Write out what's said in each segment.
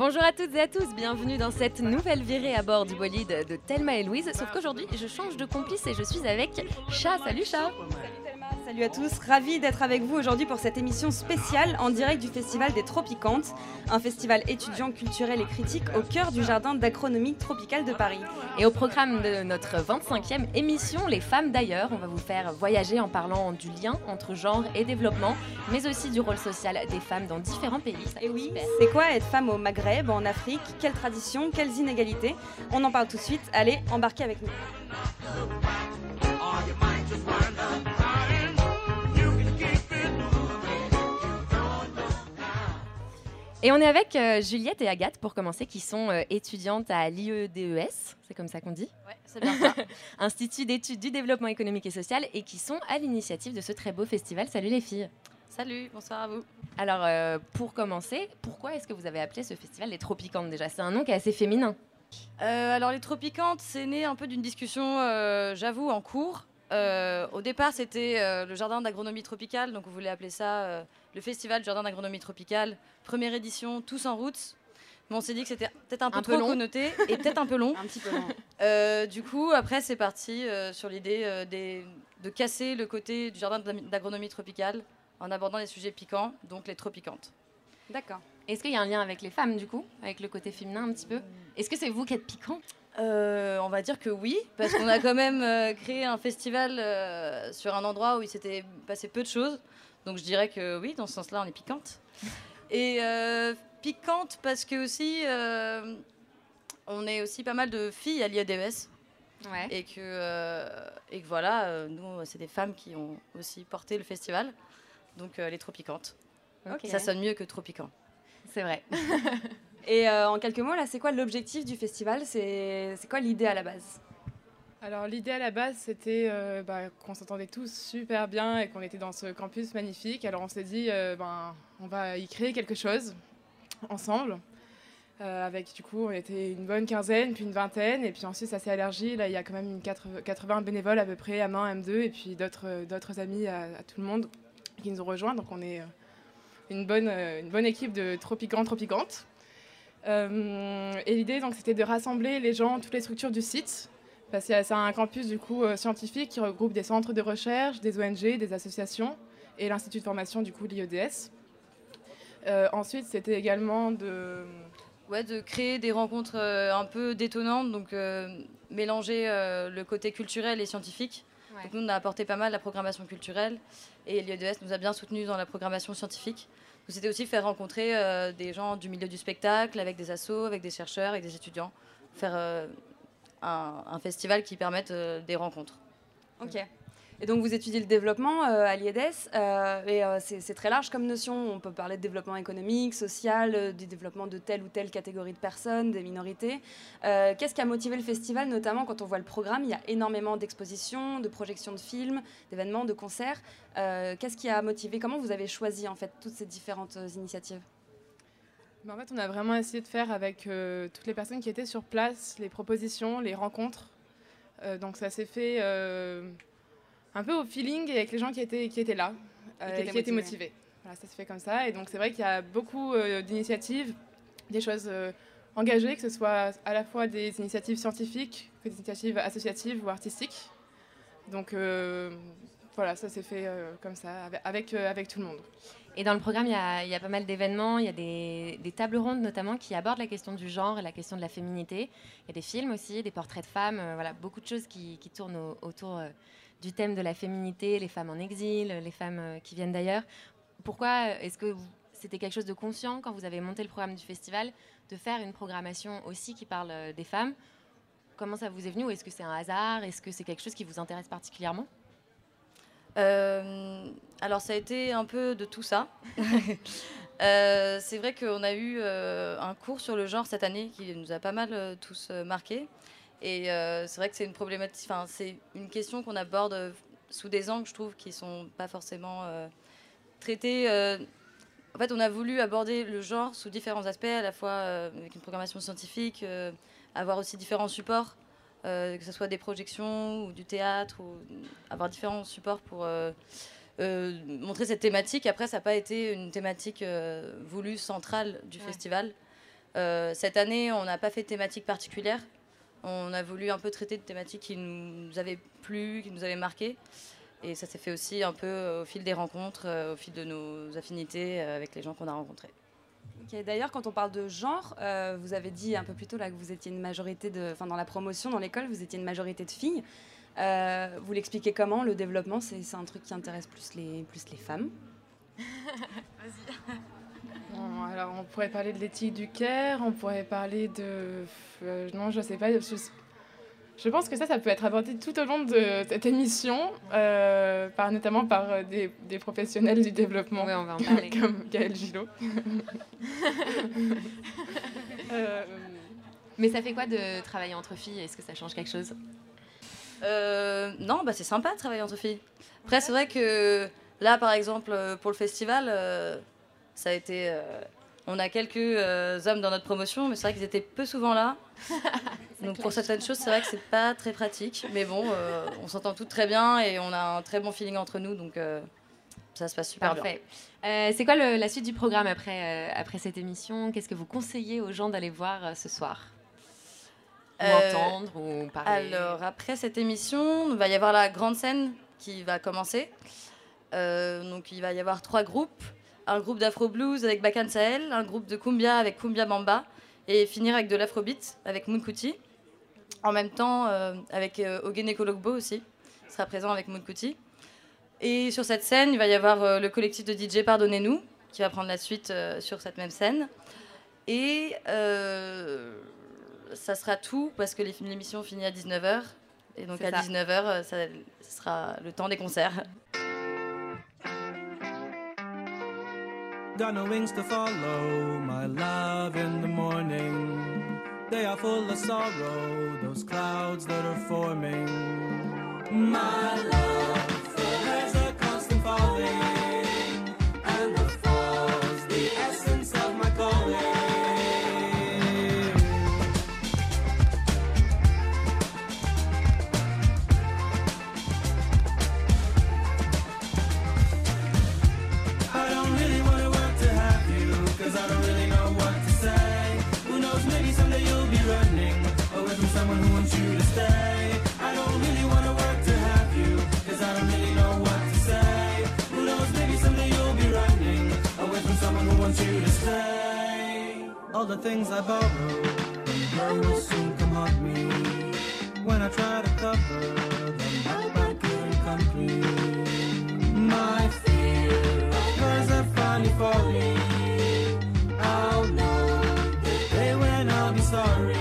Bonjour à toutes et à tous, bienvenue dans cette nouvelle virée à bord du bolide de Thelma et Louise. Sauf qu'aujourd'hui, je change de complice et je suis avec Chat. Salut Chat Salut à tous, ravi d'être avec vous aujourd'hui pour cette émission spéciale en direct du Festival des Tropicantes, un festival étudiant, culturel et critique au cœur du jardin d'agronomie tropicale de Paris. Et au programme de notre 25e émission, Les femmes d'ailleurs, on va vous faire voyager en parlant du lien entre genre et développement, mais aussi du rôle social des femmes dans différents pays. Ça Et oui, c'est quoi être femme au Maghreb, en Afrique? Quelles traditions, quelles inégalités? On en parle tout de suite, allez, embarquez avec nous. Et on est avec euh, Juliette et Agathe pour commencer, qui sont euh, étudiantes à l'IEDES, c'est comme ça qu'on dit Ouais, c'est bien ça. Institut d'études du développement économique et social, et qui sont à l'initiative de ce très beau festival. Salut les filles Salut, bonsoir à vous. Alors, euh, pour commencer, pourquoi est-ce que vous avez appelé ce festival les Tropicantes déjà? C'est un nom qui est assez féminin. Alors les Tropicantes, c'est né un peu d'une discussion, j'avoue, en cours. Au départ, c'était le jardin d'agronomie tropicale, donc on voulait appeler ça le festival du jardin d'agronomie tropicale, première édition, tous en route. Mais on s'est dit que c'était peut-être un peu Un peu trop long. connoté et peut-être un peu long. Un petit peu long. Euh, du coup, après, c'est parti euh, sur l'idée euh, des- de casser le côté du jardin d'agronomie tropicale en abordant les sujets piquants, donc les tropicantes. D'accord. Est-ce qu'il y a un lien avec les femmes, du coup? Avec le côté féminin un petit peu? Est-ce que c'est vous qui êtes piquant? Euh, on va dire que oui, parce qu'on a quand même euh, créé un festival euh, sur un endroit où il s'était passé peu de choses. Donc je dirais que oui, dans ce sens-là, on est piquante. Et euh, piquante parce que aussi, euh, on est aussi pas mal de filles à l'IEDES. Ouais. Et que, euh, et que voilà, euh, nous, c'est des femmes qui ont aussi porté le festival. Donc euh, elle est trop piquante. Ça sonne mieux que trop piquant. C'est vrai. Et euh, en quelques mots, là, c'est quoi l'objectif du festival? C'est c'est quoi l'idée à la base? Alors l'idée à la base c'était euh, bah, qu'on s'entendait tous super bien et qu'on était dans ce campus magnifique. Alors on s'est dit euh, ben on va y créer quelque chose ensemble. Euh, avec du coup on était une bonne quinzaine puis une vingtaine et puis ensuite ça s'est élargi. Là il y a quand même une 80 80 bénévoles à peu près M1, M2 et puis d'autres amis à, à tout le monde qui nous ont rejoints. Donc on est une bonne une bonne équipe de tropiquants tropiquantes. Euh, et l'idée donc c'était de rassembler les gens, toutes les structures du site parce que c'est un campus du coup euh, scientifique qui regroupe des centres de recherche, des ONG, des associations et l'institut de formation du coup l'IEDS. Euh, ensuite, c'était également de Ouais, de créer des rencontres euh, un peu détonnantes, donc euh, mélanger euh, le côté culturel et scientifique. Ouais. Donc nous, on a apporté pas mal la programmation culturelle et l'IEDS nous a bien soutenus dans la programmation scientifique. C'était aussi faire rencontrer des gens du milieu du spectacle, avec des assos, avec des chercheurs, avec des étudiants, faire un, festival qui permette euh, des rencontres. Ok. Et donc vous étudiez le développement euh, à l'IEDES, euh, et c'est très large comme notion. On peut parler de développement économique, social, du développement de telle ou telle catégorie de personnes, des minorités. Qu'est-ce qui a motivé le festival, notamment quand on voit le programme Il y a énormément d'expositions, de projections de films, d'événements, de concerts. Qu'est-ce qui a motivé? Comment vous avez choisi en fait toutes ces différentes initiatives? En fait, on a vraiment essayé de faire avec euh, toutes les personnes qui étaient sur place, les propositions, les rencontres. Euh, donc ça s'est fait euh, un peu au feeling et avec les gens qui étaient, qui étaient là, Et qui étaient motivés. Voilà, ça se fait comme ça. Et donc c'est vrai qu'il y a beaucoup d'initiatives, des choses engagées, que ce soit à la fois des initiatives scientifiques que des initiatives associatives ou artistiques. Donc voilà, ça s'est fait euh, comme ça, avec, euh, avec tout le monde. Et dans le programme, il y a, pas mal d'événements, il y a des, des tables rondes notamment qui abordent la question du genre et la question de la féminité. Il y a des films aussi, des portraits de femmes, euh, voilà, beaucoup de choses qui, qui tournent au- autour du thème de la féminité, les femmes en exil, les femmes qui viennent d'ailleurs. Pourquoi est-ce que c'était quelque chose de conscient quand vous avez monté le programme du festival de faire une programmation aussi qui parle des femmes? Comment ça vous est venu est-ce que c'est un hasard? Est-ce que c'est quelque chose qui vous intéresse particulièrement? Alors ça a été un peu de tout ça. Euh, c'est vrai qu'on a eu euh, un cours sur le genre cette année qui nous a pas mal euh, tous euh, marqués. Et euh, c'est vrai que c'est une problématique, enfin, c'est une question qu'on aborde euh, sous des angles, je trouve, qui sont pas forcément euh, traités. euh. en fait, on a voulu aborder le genre sous différents aspects, à la fois euh, avec une programmation scientifique, euh, avoir aussi différents supports, euh, que ce soit des projections ou du théâtre, ou avoir différents supports pour euh, euh, montrer cette thématique. Après, ça n'a pas été une thématique voulue centrale du Ouais. festival. Cette année, on n'a pas fait de thématique particulière. On a voulu un peu traiter de thématiques qui nous avaient plu, qui nous avaient marqué. Et ça s'est fait aussi un peu au fil des rencontres, au fil de nos affinités avec les gens qu'on a rencontrés. D'ailleurs, quand on parle de genre, euh, vous avez dit un peu plus tôt là que vous étiez une majorité de, enfin dans la promotion, dans l'école, vous étiez une majorité de filles. Euh, vous l'expliquez comment le développement? C'est un truc qui intéresse plus les, plus les femmes. Bon, alors, on pourrait parler de l'éthique du Caire, on pourrait parler de. euh, non, je sais pas. Je, je pense que ça, ça peut être abordé tout au long de cette émission, euh, par, notamment par euh, des, des professionnels du développement. Ouais, on va en parler. comme Gaël Gillot. Euh, Mais ça fait quoi de travailler entre filles? Est-ce que ça change quelque chose? Euh, non, bah c'est sympa de travailler entre filles. Après, c'est vrai que là, par exemple, pour le festival, euh, ça a été. euh, on a quelques euh, hommes dans notre promotion, mais c'est vrai qu'ils étaient peu souvent là. Donc pour certaines choses, c'est vrai que c'est pas très pratique. Mais bon, euh, on s'entend toutes très bien et on a un très bon feeling entre nous, donc euh, ça se passe super bien. Parfait. Euh, c'est quoi le- la suite du programme après, euh, après cette émission? Qu'est-ce que vous conseillez aux gens d'aller voir ce soir? Ou entendre ou parler? Alors, après cette émission, il va y avoir la grande scène qui va commencer. Donc, il va y avoir trois groupes. Un groupe d'Afro Blues avec Bakan Sahel, un groupe de Kumbia avec Kumbia Bamba, et finir avec de l'Afrobeat avec Moon Kuti. En même temps, euh, avec euh, Ogene Kologbo aussi, il sera présent avec Moon Kuti. Et sur cette scène, il va y avoir euh, le collectif de DJ Pardonnez-nous, qui va prendre la suite euh, sur cette même scène. Et euh, ça sera tout parce que l'émission finit à 19h. Et donc à ça. 19h, ça, ce sera le temps des concerts. Got no wings to follow, my love in the morning. They are full of sorrow, those clouds that are forming. My love, All the things I borrowed from her will soon come haunt me. When I try to cover them up, I couldn't come clean. My fear of hers are finally falling. I'll know the day when I'll be sorry.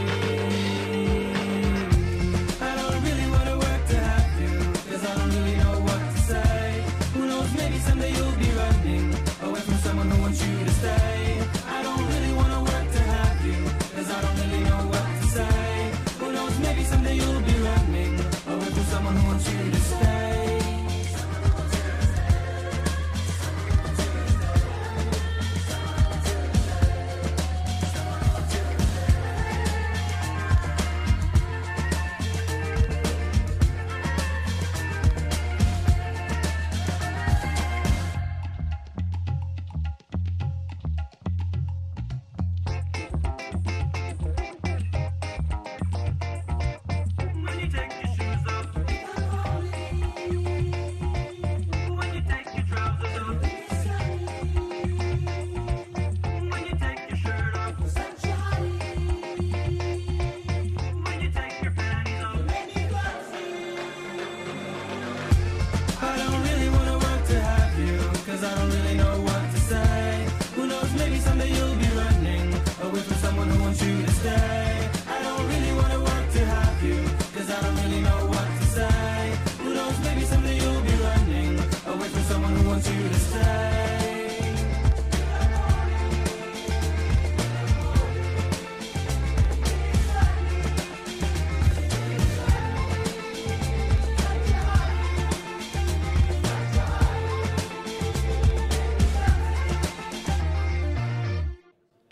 You Cause I don't really know what to say Who knows, maybe someday you'll be learning Away from someone who wants you to stay.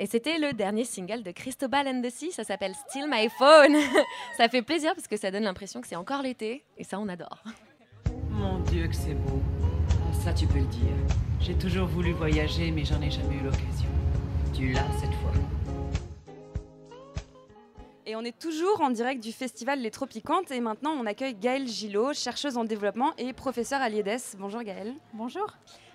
C'était le dernier single de Cristobal and the Sea, ça s'appelle Still My Phone. ça fait plaisir parce que ça donne l'impression que c'est encore l'été et ça on adore. Mon Dieu, que c'est beau. Ça, tu peux le dire. J'ai toujours voulu voyager, mais j'en ai jamais eu l'occasion. Tu l'as cette fois. Et on est toujours en direct du festival Les Tropicantes et maintenant on accueille Gaëlle Gillot, chercheuse en développement et professeure à l'IEDES. Bonjour Gaëlle. Bonjour.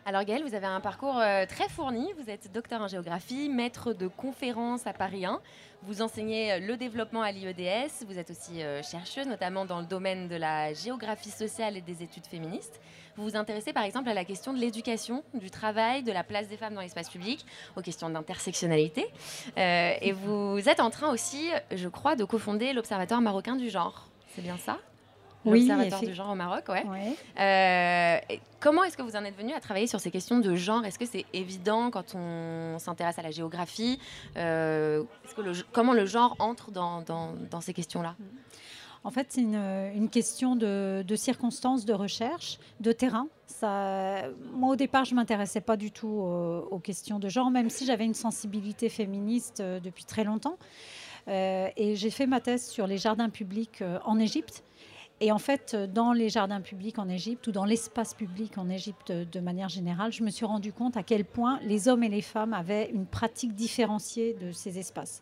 Alors Gaëlle, vous avez un parcours euh, très fourni. Vous êtes docteur en géographie, maître de conférences à Paris 1. Vous enseignez euh, le développement à l'IEDS. Vous êtes aussi euh, chercheuse, notamment dans le domaine de la géographie sociale et des études féministes. Vous vous intéressez par exemple à la question de l'éducation, du travail, de la place des femmes dans l'espace public, aux questions d'intersectionnalité. Et vous êtes en train aussi, je crois, de cofonder l'Observatoire marocain du genre. C'est bien ça? L'Observatoire du genre au Maroc, ouais. Ouais. Euh, comment est-ce que vous en êtes venu à travailler sur ces questions de genre? Est-ce que c'est évident quand on s'intéresse à la géographie? Euh, est-ce que le, comment le genre entre dans, dans- dans ces questions-là? En fait, c'est une, une question de, de circonstances, de recherche, de terrain. Ça, moi, au départ, je ne m'intéressais pas du tout aux questions de genre, même si j'avais une sensibilité féministe euh, depuis très longtemps. Euh, et j'ai fait ma thèse sur les jardins publics en Égypte. Et en fait, euh, dans les jardins publics en Égypte ou dans l'espace public en Égypte de manière générale, je me suis rendu compte à quel point les hommes et les femmes avaient une pratique différenciée de ces espaces.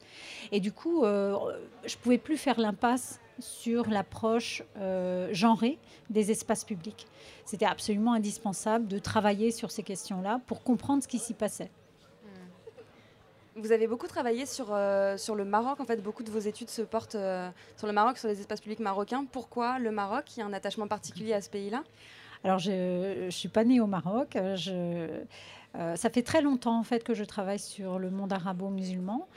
Et du coup, euh, je ne pouvais plus faire l'impasse sur l'approche euh, genrée des espaces publics. C'était absolument indispensable de travailler sur ces questions-là pour comprendre ce qui s'y passait. Vous avez beaucoup travaillé sur, euh, sur le Maroc. En fait, beaucoup de vos études se portent euh, sur le Maroc, sur les espaces publics marocains. Pourquoi le Maroc? Il y a un attachement particulier à ce pays-là? Alors, je ne suis pas née au Maroc. euh, ça fait très longtemps en fait que je travaille sur le monde arabo-musulman.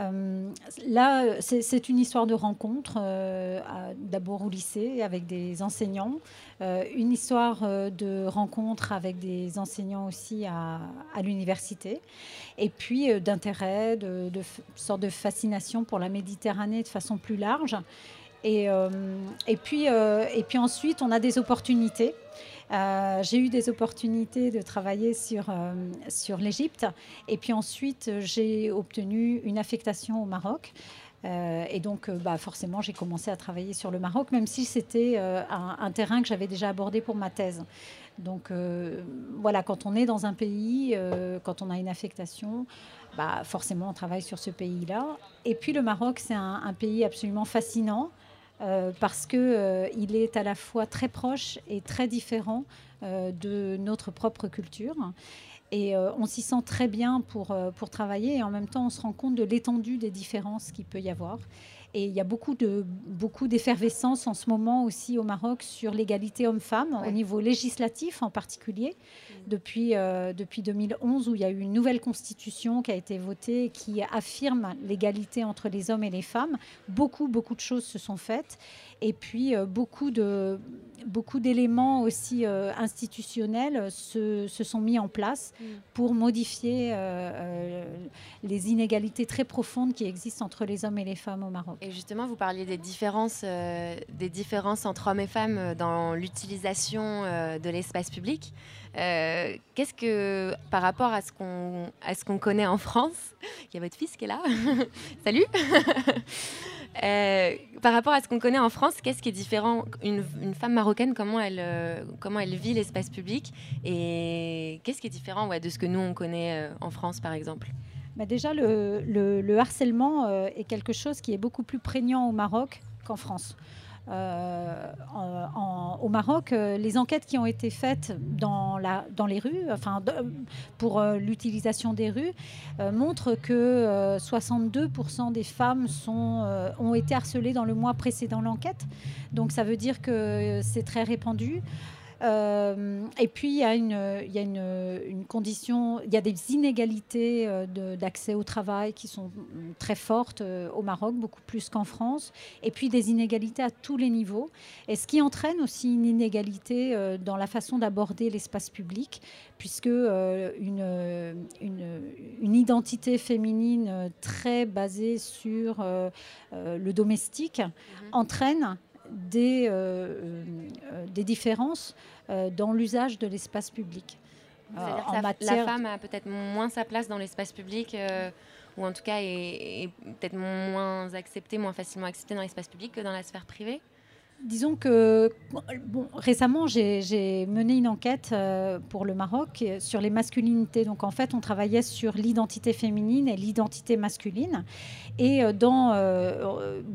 Euh, là, c'est une histoire de rencontre, euh, d'abord au lycée avec des enseignants, euh, une histoire de rencontre avec des enseignants aussi à, l'université, et puis d'intérêt, de, sorte de fascination pour la Méditerranée de façon plus large. Et puis ensuite, on a des opportunités. Euh, j'ai eu des opportunités de travailler sur, euh, sur l'Égypte. Et puis ensuite, j'ai obtenu une affectation au Maroc. Euh, et donc, bah, forcément, j'ai commencé à travailler sur le Maroc, même si c'était un, terrain que j'avais déjà abordé pour ma thèse. Donc, voilà, quand on est dans un pays, quand on a une affectation, bah, forcément, on travaille sur ce pays-là. Et puis, le Maroc, c'est un pays absolument fascinant euh, parce que euh, est à la fois très proche et très différent euh, de notre propre culture. Et on s'y sent très bien pour, pour travailler et en même temps on se rend compte de l'étendue des différences qu'il peut y avoir. Et il y a beaucoup de beaucoup d'effervescence en ce moment aussi au Maroc sur l'égalité homme-femme au niveau législatif en particulier. Depuis euh, depuis 2011 où il y a eu une nouvelle constitution qui a été votée qui affirme l'égalité entre les hommes et les femmes. Beaucoup beaucoup de choses se sont faites et puis euh, beaucoup de beaucoup d'éléments aussi euh, institutionnels se, se sont mis en place pour modifier euh, les inégalités très profondes qui existent entre les hommes et les femmes au Maroc. Et justement, vous parliez des différences, euh, des différences entre hommes et femmes dans l'utilisation de l'espace public. Qu'est-ce que, par rapport à ce qu'on à ce qu'on connaît en France, il y a votre fils qui est là. Salut. Euh, par rapport à ce qu'on connaît en France, qu'est-ce qui est différent? Une, femme marocaine, comment elle, euh, comment elle vit l'espace public? Et qu'est-ce qui est différent ouais, de ce que nous on connaît euh, en France, par exemple? Bah déjà, le, le- le harcèlement est quelque chose qui est beaucoup plus prégnant au Maroc qu'en France. Euh, au Maroc, euh, les enquêtes qui ont été faites dans, la, dans les rues, enfin pour euh, l'utilisation des rues, montrent que euh, 62% des femmes ont été harcelées dans le mois précédent l'enquête. Donc ça veut dire que c'est très répandu. Euh, et puis, il y a, une, il y a une, une condition, il y a des inégalités euh, d'accès au travail qui sont très fortes euh, au Maroc, beaucoup plus qu'en France. Et puis, des inégalités à tous les niveaux. Et ce qui entraîne aussi une inégalité dans la façon d'aborder l'espace public, puisque une, identité féminine très basée sur le domestique entraîne des, euh, euh, des différences euh, dans l'usage de l'espace public. Euh, en la, femme a peut-être moins sa place dans l'espace public euh, ou en tout cas est, est peut-être moins accepté, moins facilement accepté dans l'espace public que dans la sphère privée? Disons que bon, récemment, j'ai mené une enquête euh, pour le Maroc euh, sur les masculinités. Donc en fait, on travaillait sur l'identité féminine et l'identité masculine. Et euh, dans,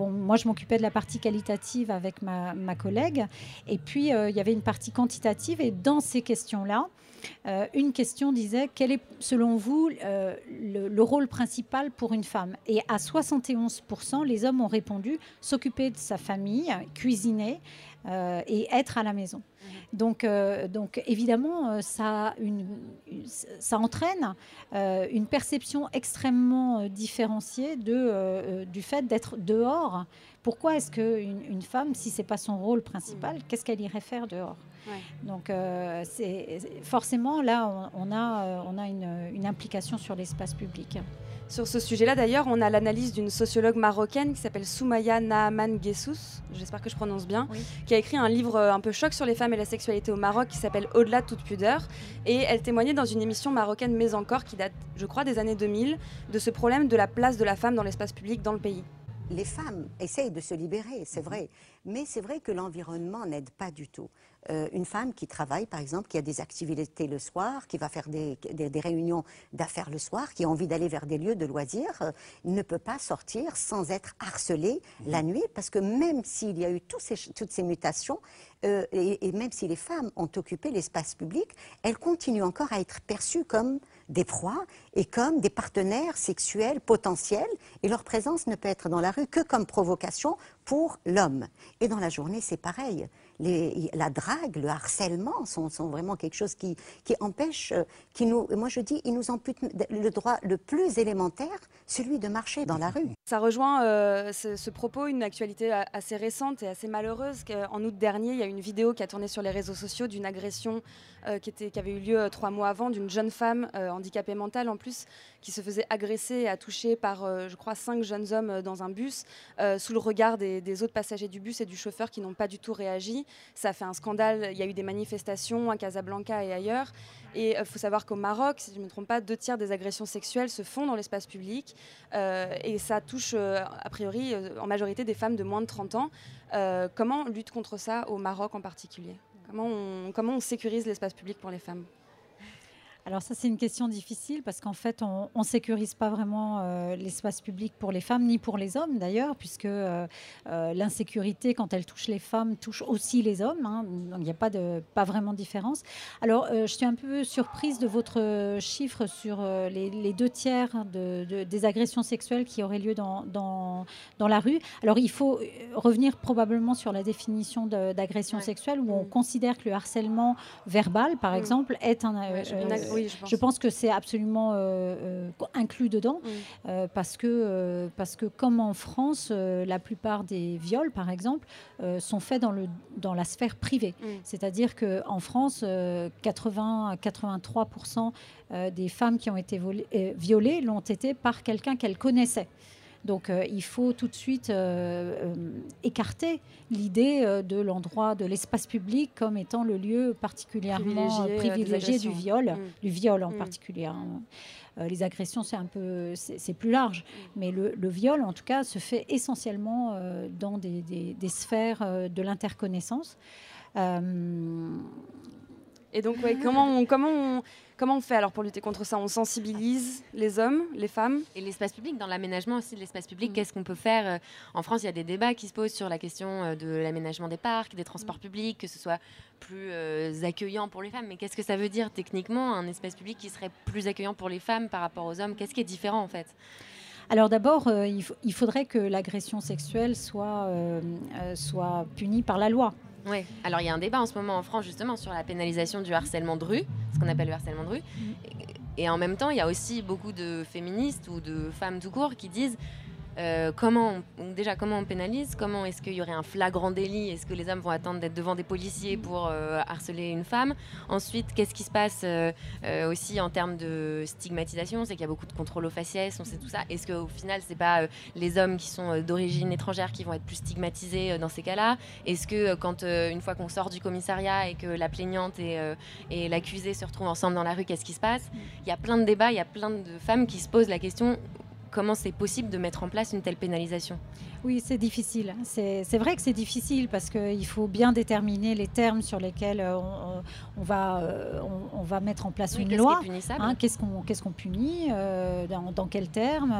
moi, je m'occupais de la partie qualitative avec ma, collègue. Et puis, il y avait une partie quantitative. Et dans ces questions-là, euh, une question disait quel est, selon vous, euh, le, le rôle principal pour une femme? Et à 71%, les hommes ont répondu s'occuper de sa famille, cuisiner euh, et être à la maison. Donc, euh, donc évidemment, ça, une, ça entraîne une perception extrêmement différenciée de, du fait d'être dehors. Pourquoi est-ce qu'une une femme, si ce n'est pas son rôle principal, qu'est-ce qu'elle irait faire dehors? Ouais. Donc euh, c'est forcément, là, on, on a, euh, on a une, une implication sur l'espace public. Sur ce sujet-là, d'ailleurs, on a l'analyse d'une sociologue marocaine qui s'appelle Soumaya Naaman Guessous, j'espère que je prononce bien, Oui. qui a écrit un livre euh, un peu choc sur les femmes et la sexualité au Maroc qui s'appelle Au-delà de toute pudeur. Et elle témoignait dans une émission marocaine Mais encore, qui date, je crois, des années 2000, de ce problème de la place de la femme dans l'espace public dans le pays. les femmes essayent de se libérer, c'est vrai. Mais c'est vrai que l'environnement n'aide pas du tout. Euh, une femme qui travaille, par exemple, qui a des activités le soir, qui va faire des, des- des réunions d'affaires le soir, qui a envie d'aller vers des lieux de loisirs, euh, ne peut pas sortir sans être harcelée la nuit, parce que même s'il y a eu tous ces- toutes ces mutations, euh, et, et même si les femmes ont occupé l'espace public, elles continuent encore à être perçues comme des proies et comme des partenaires sexuels potentiels, et leur présence ne peut être dans la rue que comme provocation pour l'homme. Et dans la journée, c'est pareil. La drague, le harcèlement sont, vraiment quelque chose qui, empêche, euh, qui nous, moi je dis, ils nous amputent le droit le plus élémentaire, celui de marcher dans la rue. Ça rejoint euh, ce, propos, une actualité a- assez récente et assez malheureuse. En août dernier, il y a une vidéo qui a tourné sur les réseaux sociaux d'une agression euh, qui, avait eu lieu euh, trois mois avant d'une jeune femme euh, handicapée mentale en plus, qui se faisait agresser et toucher par, euh, je crois, cinq jeunes hommes euh, dans un bus, euh, sous le regard des, autres passagers du bus et du chauffeur qui n'ont pas du tout réagi. Ça fait un scandale. Il y a eu des manifestations à Casablanca et ailleurs. Et il faut savoir qu'au Maroc, si je ne me trompe pas, deux tiers des agressions sexuelles se font dans l'espace public. Et ça touche, a priori, en majorité des femmes de moins de 30 ans. Comment lutte contre ça au Maroc en particulier? Comment comment on sécurise l'espace public pour les femmes? Alors ça, c'est une question difficile parce qu'en fait, on ne sécurise pas vraiment euh, l'espace public pour les femmes, ni pour les hommes d'ailleurs, puisque euh, euh, l'insécurité, quand elle touche les femmes, touche aussi les hommes. hein. donc il n'y a pas, de, pas vraiment de différence. Alors, je suis un peu surprise de votre chiffre sur les, les deux tiers de, de- des agressions sexuelles qui auraient lieu dans, dans, dans la rue. Alors, il faut revenir probablement sur la définition d'agression Ouais. sexuelle, où on Mm. considère que le harcèlement verbal, par Mm. exemple, est un... Ouais, je- oui, pense. je pense que c'est absolument euh, euh, inclus dedans euh, parce, que, euh, parce que comme en France, la plupart des viols, par exemple, sont faits dans, le, dans la sphère privée. C'est-à-dire qu'en France, euh, 80 à 83% euh, des femmes qui ont été volées- violées l'ont été par quelqu'un qu'elles connaissaient. Donc euh, il faut tout de suite euh, euh, écarter l'idée de l'endroit, de l'espace public comme étant le lieu particulièrement Privilégié, du viol, Mm. du viol en Mm. particulier. hein. Euh, les agressions, c'est un peu, c'est plus large, mais le, le viol, en tout cas, se fait essentiellement dans des, des- des sphères de l'interconnaissance. Et donc, ouais, comment, on, comment, on, comment on fait alors pour lutter contre ça? On sensibilise les hommes, les femmes? Et l'espace public, dans l'aménagement aussi de l'espace public, Mm. qu'est-ce qu'on peut faire euh, En France, il y a des débats qui se posent sur la question euh, de l'aménagement des parcs, des Mm. transports publics, que ce soit plus euh, accueillant pour les femmes. Mais qu'est-ce que ça veut dire techniquement, un espace public qui serait plus accueillant pour les femmes par rapport aux hommes? Qu'est-ce qui est différent en fait? Alors d'abord, euh, il, faudrait que l'agression sexuelle soit, euh, euh, soit punie par la loi. Oui, alors il y a un débat en ce moment en France justement sur la pénalisation du harcèlement de rue, ce qu'on appelle le harcèlement de rue. Et, et en même temps, il y a aussi beaucoup de féministes ou de femmes tout court qui disent euh, comment on, déjà comment on pénalise, comment est-ce qu'il y aurait un flagrant délit, est-ce que les hommes vont attendre d'être devant des policiers pour euh, harceler une femme? Ensuite, qu'est-ce qui se passe euh, aussi en termes de stigmatisation, c'est qu'il y a beaucoup de contrôle aux faciès, on sait tout ça. Est-ce qu'au final, c'est pas les hommes qui sont d'origine étrangère qui vont être plus stigmatisés dans ces cas-là? Est-ce que quand une fois qu'on sort du commissariat et que la plaignante et, et l'accusé se retrouvent ensemble dans la rue, qu'est-ce qui se passe? Il y a plein de débats, il y a plein de femmes qui se posent la question comment c'est possible de mettre en place une telle pénalisation? Oui, c'est difficile. C'est vrai que c'est difficile parce qu'il faut bien déterminer les termes sur lesquels euh, on, on va, euh, on, on va mettre en place Oui, une loi. Hein, Qu'est-ce qu'on punit euh, dans, dans quels termes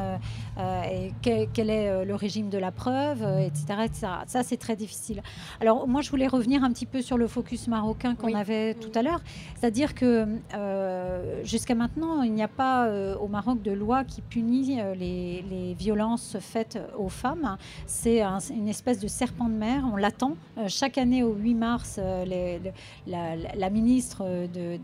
euh, et quel, quel est le régime de la preuve, etc., etc. Ça, c'est très difficile. Alors, moi, je voulais revenir un petit peu sur le focus marocain qu'on Oui. avait tout à l'heure. C'est-à-dire que euh, jusqu'à maintenant, il n'y a pas au Maroc de loi qui punit les, les violences faites aux femmes. C'est un- une espèce de serpent de mer. On l'attend. Euh, chaque année, au 8 mars, euh, la, ministre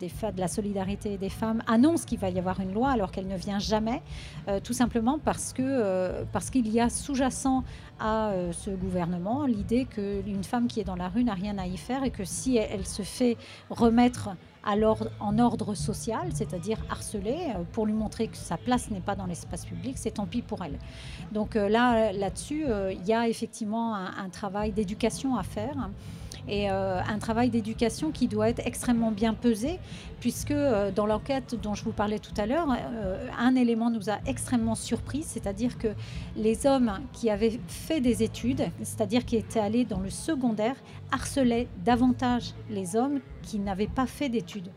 fa- de la solidarité des femmes annonce qu'il va y avoir une loi alors qu'elle ne vient jamais, euh, tout simplement parce euh, qu'il y a sous-jacent à euh, ce gouvernement l'idée qu'une femme qui est dans la rue n'a rien à y faire et que si elle se fait remettre l'ordre- en ordre social, c'est-à-dire harcelée, euh, pour lui montrer que sa place n'est pas dans l'espace public, c'est tant pis pour elle. Donc euh, là, là-dessus, euh, il y a effectivement un, un travail d'éducation à faire et euh, un travail d'éducation qui doit être extrêmement bien pesé, puisque euh, dans l'enquête dont je vous parlais tout à l'heure, euh, un élément nous a extrêmement surpris, c'est-à-dire que les hommes qui avaient fait des études, c'est-à-dire qui étaient allés dans le secondaire, harcelaient davantage les hommes qui n'avaient pas fait d'études.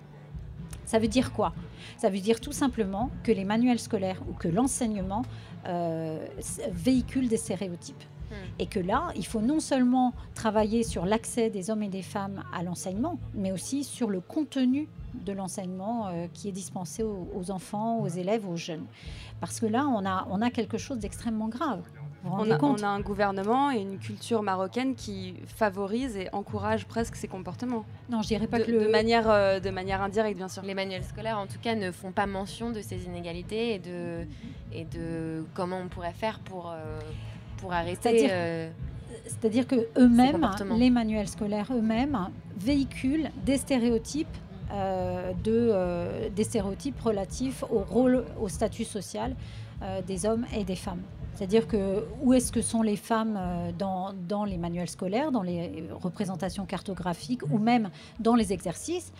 Ça veut dire quoi? Ça veut dire tout simplement que les manuels scolaires ou que l'enseignement euh, s- véhicule des stéréotypes. Et que là, il faut non seulement travailler sur l'accès des hommes et des femmes à l'enseignement, mais aussi sur le contenu de l'enseignement euh, qui est dispensé aux, aux enfants, aux élèves, aux jeunes. Parce que là, on a, on a quelque chose d'extrêmement grave. Vous vous On rendez a, compte on a un gouvernement et une culture marocaine qui favorise et encourage presque ces comportements. Non, je dirais pas de, que le- de manière, euh, de manière indirecte, bien sûr. Les manuels scolaires, en tout cas, ne font pas mention de ces inégalités et de, et de comment on pourrait faire pour, euh, pour arrêter. C'est-à-dire- euh, C'est-à-dire que eux-mêmes, les manuels scolaires eux-mêmes, véhiculent des stéréotypes, euh, de, euh, des stéréotypes relatifs au rôle, au statut social euh, des hommes et des femmes. C'est-à-dire que où est-ce que sont les femmes dans, dans les manuels scolaires, dans les représentations cartographiques ou même dans les exercices?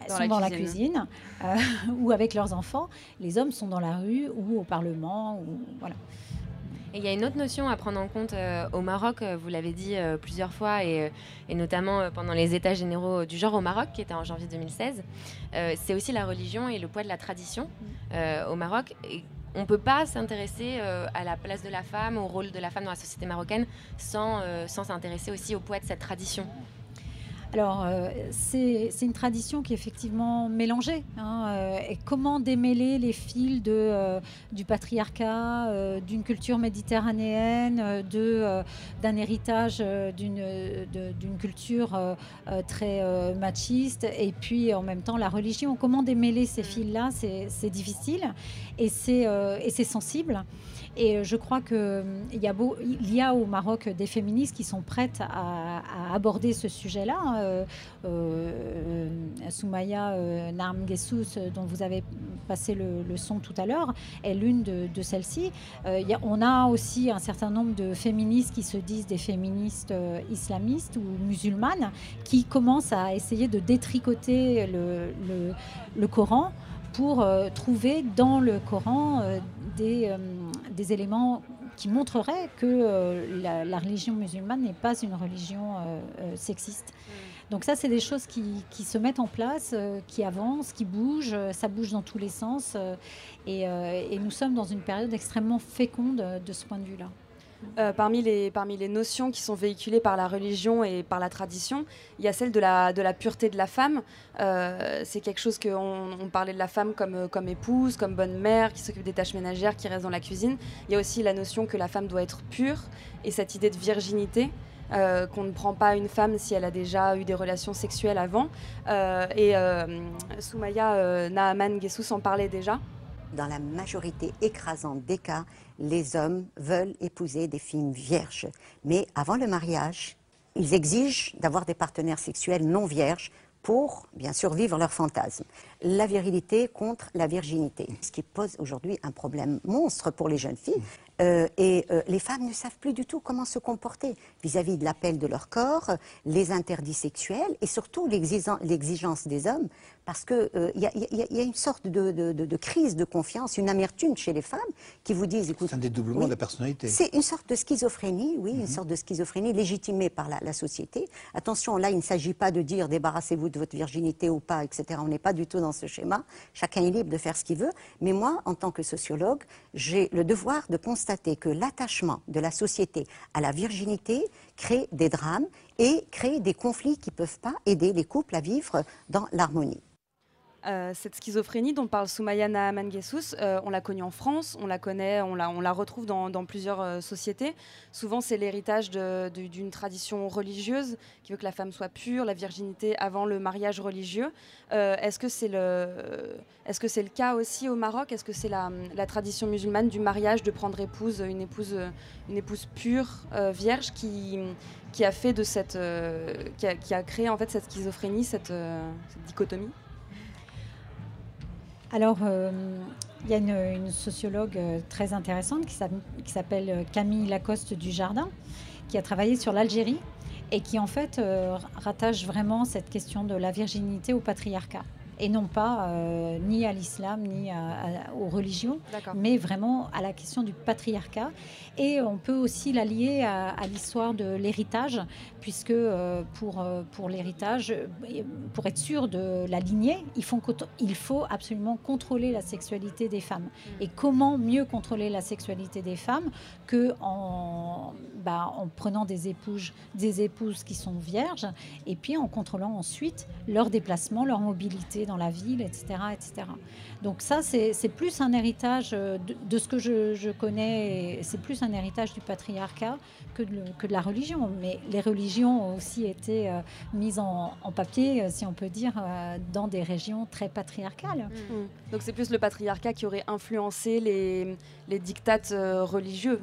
Elles Dans sont la dans la cuisine. ou avec leurs enfants. Les hommes sont dans la rue ou au Parlement. Ou, voilà. Et il y a une autre notion à prendre en compte euh, au Maroc, euh, vous l'avez dit euh, plusieurs fois, et, notamment pendant les États généraux du genre au Maroc, qui était en janvier 2016, euh, c'est aussi la religion et le poids de la tradition au Maroc. On ne peut pas s'intéresser à la place de la femme, au rôle de la femme dans la société marocaine, sans sans s'intéresser aussi au poids de cette tradition. Alors, euh, c'est une tradition qui est effectivement mélangée. hein, euh, et comment démêler les fils de, euh, du patriarcat, d'une culture méditerranéenne, d'un héritage d'une culture très machiste, et puis en même temps la religion. Comment démêler ces fils-là? C'est difficile et c'est et c'est sensible. Et euh, je crois qu'il y, a y a au Maroc des féministes qui sont prêtes à, aborder ce sujet-là. Euh, euh, Soumaya euh, Narm Gessous, euh, dont vous avez passé le, son tout à l'heure, est l'une de, celles-ci. Euh, on a aussi un certain nombre de féministes qui se disent des féministes euh, islamistes ou musulmanes, qui commencent à essayer de détricoter le, Coran pour euh, trouver dans le Coran euh, des, euh, des éléments qui montreraient que euh, la, la religion musulmane n'est pas une religion euh, euh, sexiste. Donc ça, c'est des choses qui, qui se mettent en place, qui avancent, qui bougent, ça bouge dans tous les sens. et, et nous sommes dans une période extrêmement féconde de ce point de vue-là. Euh, parmi, les, notions qui sont véhiculées par la religion et par la tradition, il y a celle de la, pureté de la femme. Euh, c'est quelque chose qu'on on parlait de la femme comme, euh, comme épouse, comme bonne mère, qui s'occupe des tâches ménagères, qui reste dans la cuisine. Il y a aussi la notion que la femme doit être pure et cette idée de virginité. qu'on ne prend pas une femme si elle a déjà eu des relations sexuelles avant. Et Soumaya Naaman Gessous en parlait déjà. Dans la majorité écrasante des cas, les hommes veulent épouser des filles vierges. Mais avant le mariage, ils exigent d'avoir des partenaires sexuels non vierges pour, bien sûr, vivre leur fantasme. La virilité contre la virginité, ce qui pose aujourd'hui un problème monstre pour les jeunes filles. Euh, et euh, les femmes ne savent plus du tout comment se comporter vis-à-vis de l'appel de leur corps, les interdits sexuels et surtout l'exigen- l'exigence des hommes, parce qu'il y, a- y a- y a une sorte de, de- de- de crise de confiance, une amertume chez les femmes qui vous disent, écoute, C'est un dédoublement oui, de la personnalité. c'est une sorte de schizophrénie, oui, une sorte de schizophrénie légitimée par la, la société. Attention, là, il ne s'agit pas de dire débarrassez-vous de votre virginité ou pas, etc. On n'est pas du tout dans ce schéma. Chacun est libre de faire ce qu'il veut. Mais moi, en tant que sociologue, j'ai le devoir de constater que l'attachement de la société à la virginité crée des drames et crée des conflits qui ne peuvent pas aider les couples à vivre dans l'harmonie. Euh, cette schizophrénie dont parle Soumayana Manguesous, euh, on l'a connue en France, on la connaît, on la, retrouve dans, plusieurs euh, sociétés. Souvent, c'est l'héritage d'une tradition religieuse qui veut que la femme soit pure, la virginité avant le mariage religieux. Euh, Est-ce que c'est le, cas aussi au Maroc? Est-ce que c'est la, tradition musulmane du mariage de prendre épouse, une épouse, pure, vierge, qui, a créé en fait cette schizophrénie, cette dichotomie? Alors, euh, il y a une, sociologue euh, très intéressante qui s'appelle- euh, Camille Lacoste du Jardin, qui a travaillé sur l'Algérie et qui en fait rattache vraiment cette question de la virginité au patriarcat. Et non pas euh, ni à l'islam ni à- à- aux religions, mais vraiment à la question du patriarcat. Et on peut aussi la lier à, à l'histoire de l'héritage, puisque euh, pour, euh, pour l'héritage, pour être sûr de la lignée, il faut, qu'auto- il faut absolument contrôler la sexualité des femmes. Et comment mieux contrôler la sexualité des femmes que en, bah, en prenant des épouses, des épouses qui sont vierges, et puis en contrôlant ensuite leur déplacement, leur mobilité dans la ville, etc. etc. Donc ça, c'est plus un héritage euh, de, de ce que je, je connais, c'est plus un héritage du patriarcat que de, que de la religion. Mais les religions ont aussi été euh, mises en, en papier, euh, si on peut dire, euh, dans des régions très patriarcales. Mm. Donc c'est plus le patriarcat qui aurait influencé les, les dictates religieux,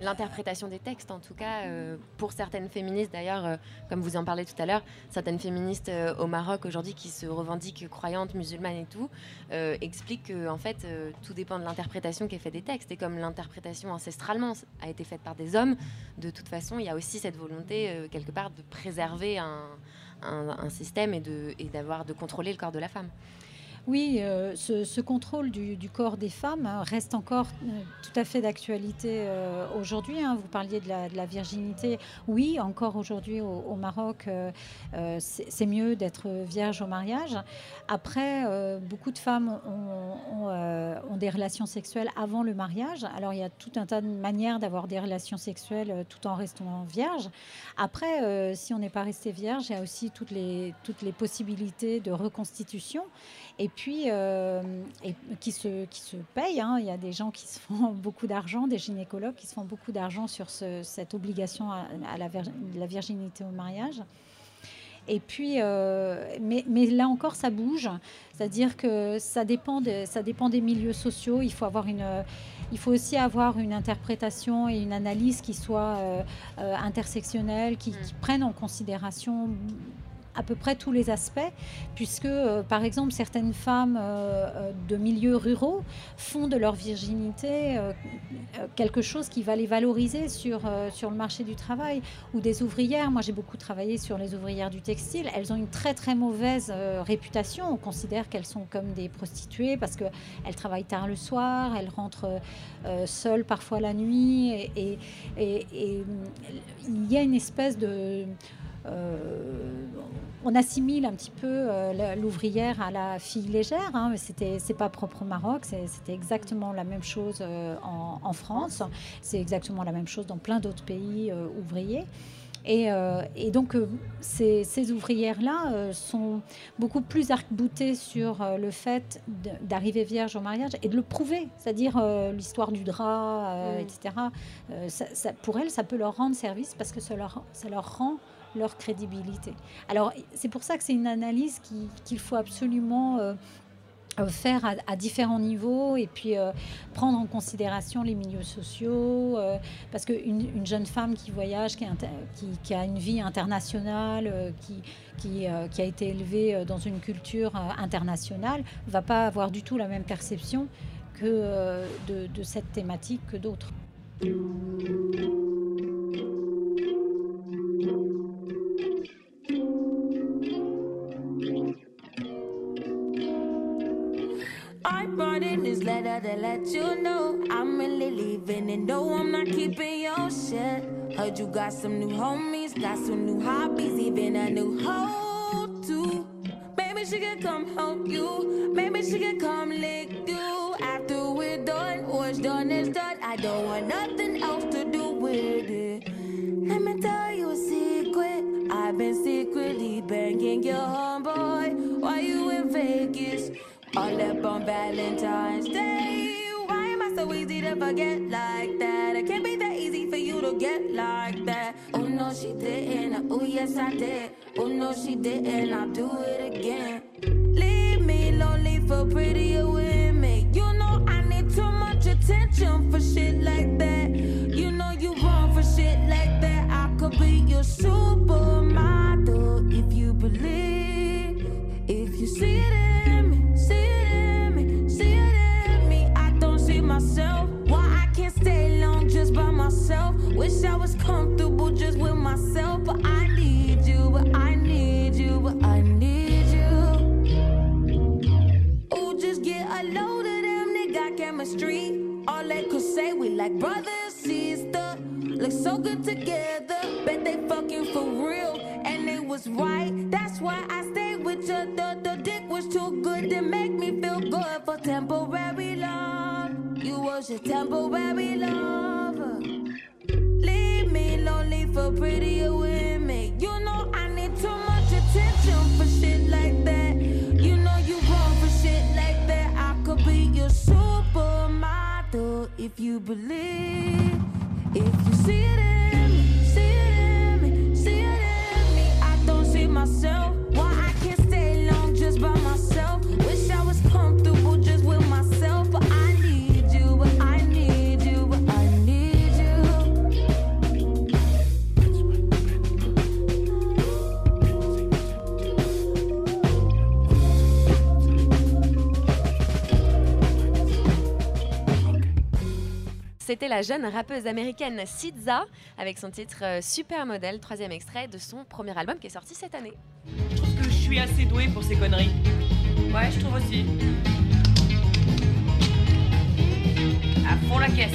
L'interprétation des textes, en tout cas, euh, pour certaines féministes, d'ailleurs, euh, comme vous en parlez tout à l'heure, certaines féministes euh, au Maroc aujourd'hui qui se revendiquent croyantes, musulmanes et tout, expliquent que en fait, tout dépend de l'interprétation qui est faite des textes. Et comme l'interprétation ancestralement a été faite par des hommes, de toute façon, il y a aussi cette volonté, quelque part, de préserver un, système et et de contrôler le corps de la femme. Oui, euh, ce, contrôle du, corps des femmes hein, reste encore euh, tout à fait d'actualité euh, aujourd'hui. hein. Vous parliez de la, virginité. Oui, encore aujourd'hui au, Maroc, c'est mieux d'être vierge au mariage. Après, beaucoup de femmes ont, des relations sexuelles avant le mariage. Alors, il y a tout un tas de manières d'avoir des relations sexuelles tout en restant vierge. Après, si on n'est pas resté vierge, il y a aussi toutes les, possibilités de reconstitution puis euh, et qui, se, qui se payent. hein. Il y a des gens qui se font beaucoup d'argent, des gynécologues qui se font beaucoup d'argent sur ce- cette obligation à, à la, vir- la virginité au mariage. Et puis, euh, mais, mais là encore, ça bouge. C'est-à-dire que ça dépend, de- ça dépend des milieux sociaux. Il faut, avoir une, il faut aussi avoir une interprétation et une analyse qui soit euh, euh, intersectionnelle, qui, qui prenne en considération à peu près tous les aspects, puisque, euh, par exemple, certaines femmes euh, euh, de milieux ruraux font de leur virginité quelque chose qui va les valoriser sur, sur le marché du travail, ou des ouvrières. Moi, j'ai beaucoup travaillé sur les ouvrières du textile. Elles ont une très, très mauvaise réputation. On considère qu'elles sont comme des prostituées parce qu'elles travaillent tard le soir, elles rentrent seules parfois la nuit, et, il y a une espèce de... euh, on assimile un petit peu euh, l'ouvrière à la fille légère. Hein, mais c'était, c'est pas propre au Maroc, c'était exactement la même chose euh, en, en France. C'est exactement la même chose dans plein d'autres pays ouvriers. Et, euh, et donc, euh, ces, ces ouvrières-là euh, sont beaucoup plus arc-boutées sur le fait d'arriver vierge au mariage et de le prouver, c'est-à-dire l'histoire du drap, Mm. etc. Ça- ça- pour elles, ça peut leur rendre service parce que ça leur, ça leur rend leur crédibilité. Alors, c'est pour ça que c'est une analyse qui- qu'il faut absolument euh, euh, faire à, différents niveaux et puis euh, prendre en considération les milieux sociaux parce qu'une une jeune femme qui voyage, qui, a une vie internationale, qui, qui, a été élevée dans une culture internationale, va pas avoir du tout la même perception que de cette thématique que d'autres. To let you know I'm really leaving and no, I'm not keeping your shit. Heard you got some new homies, got some new hobbies, even a new hoe too. Maybe she could come help you, maybe she could come lick you. After we're done, what's done is done. I don't want nothing else to do with it. Let me tell you a secret. I've been secretly banging your homeboy while you in Vegas. All up on Valentine's Day. Why am I so easy to forget like that? It can't be that easy for you to get like that. Oh no, she didn't. Oh yes, I did. Oh no, she didn't. I'll do it again. Leave me lonely for prettier women. You know I need too much attention for shit like that. You know you wrong for shit like that. I could be your supermodel just with myself, but I need you, but I need you, but I need you. Ooh, just get a load of them, they got chemistry. All they could say, we like brother sister. Look so good together, bet they fucking for real. And it was right, that's why I stayed with you. The, the dick was too good to make me feel good for temporary love. You was your temporary lover. Me lonely for prettier women. You know I need too much attention for shit like that. You know you wrong for shit like that. I could be your supermodel if you believe. If you see it in me, see it in me, see it in me. I don't see myself. C'était la jeune rappeuse américaine SZA avec son titre euh, Supermodel, troisième extrait de son premier album qui est sorti cette année. Je trouve que je suis assez douée pour ces conneries. Ouais, je trouve aussi. À fond la caisse.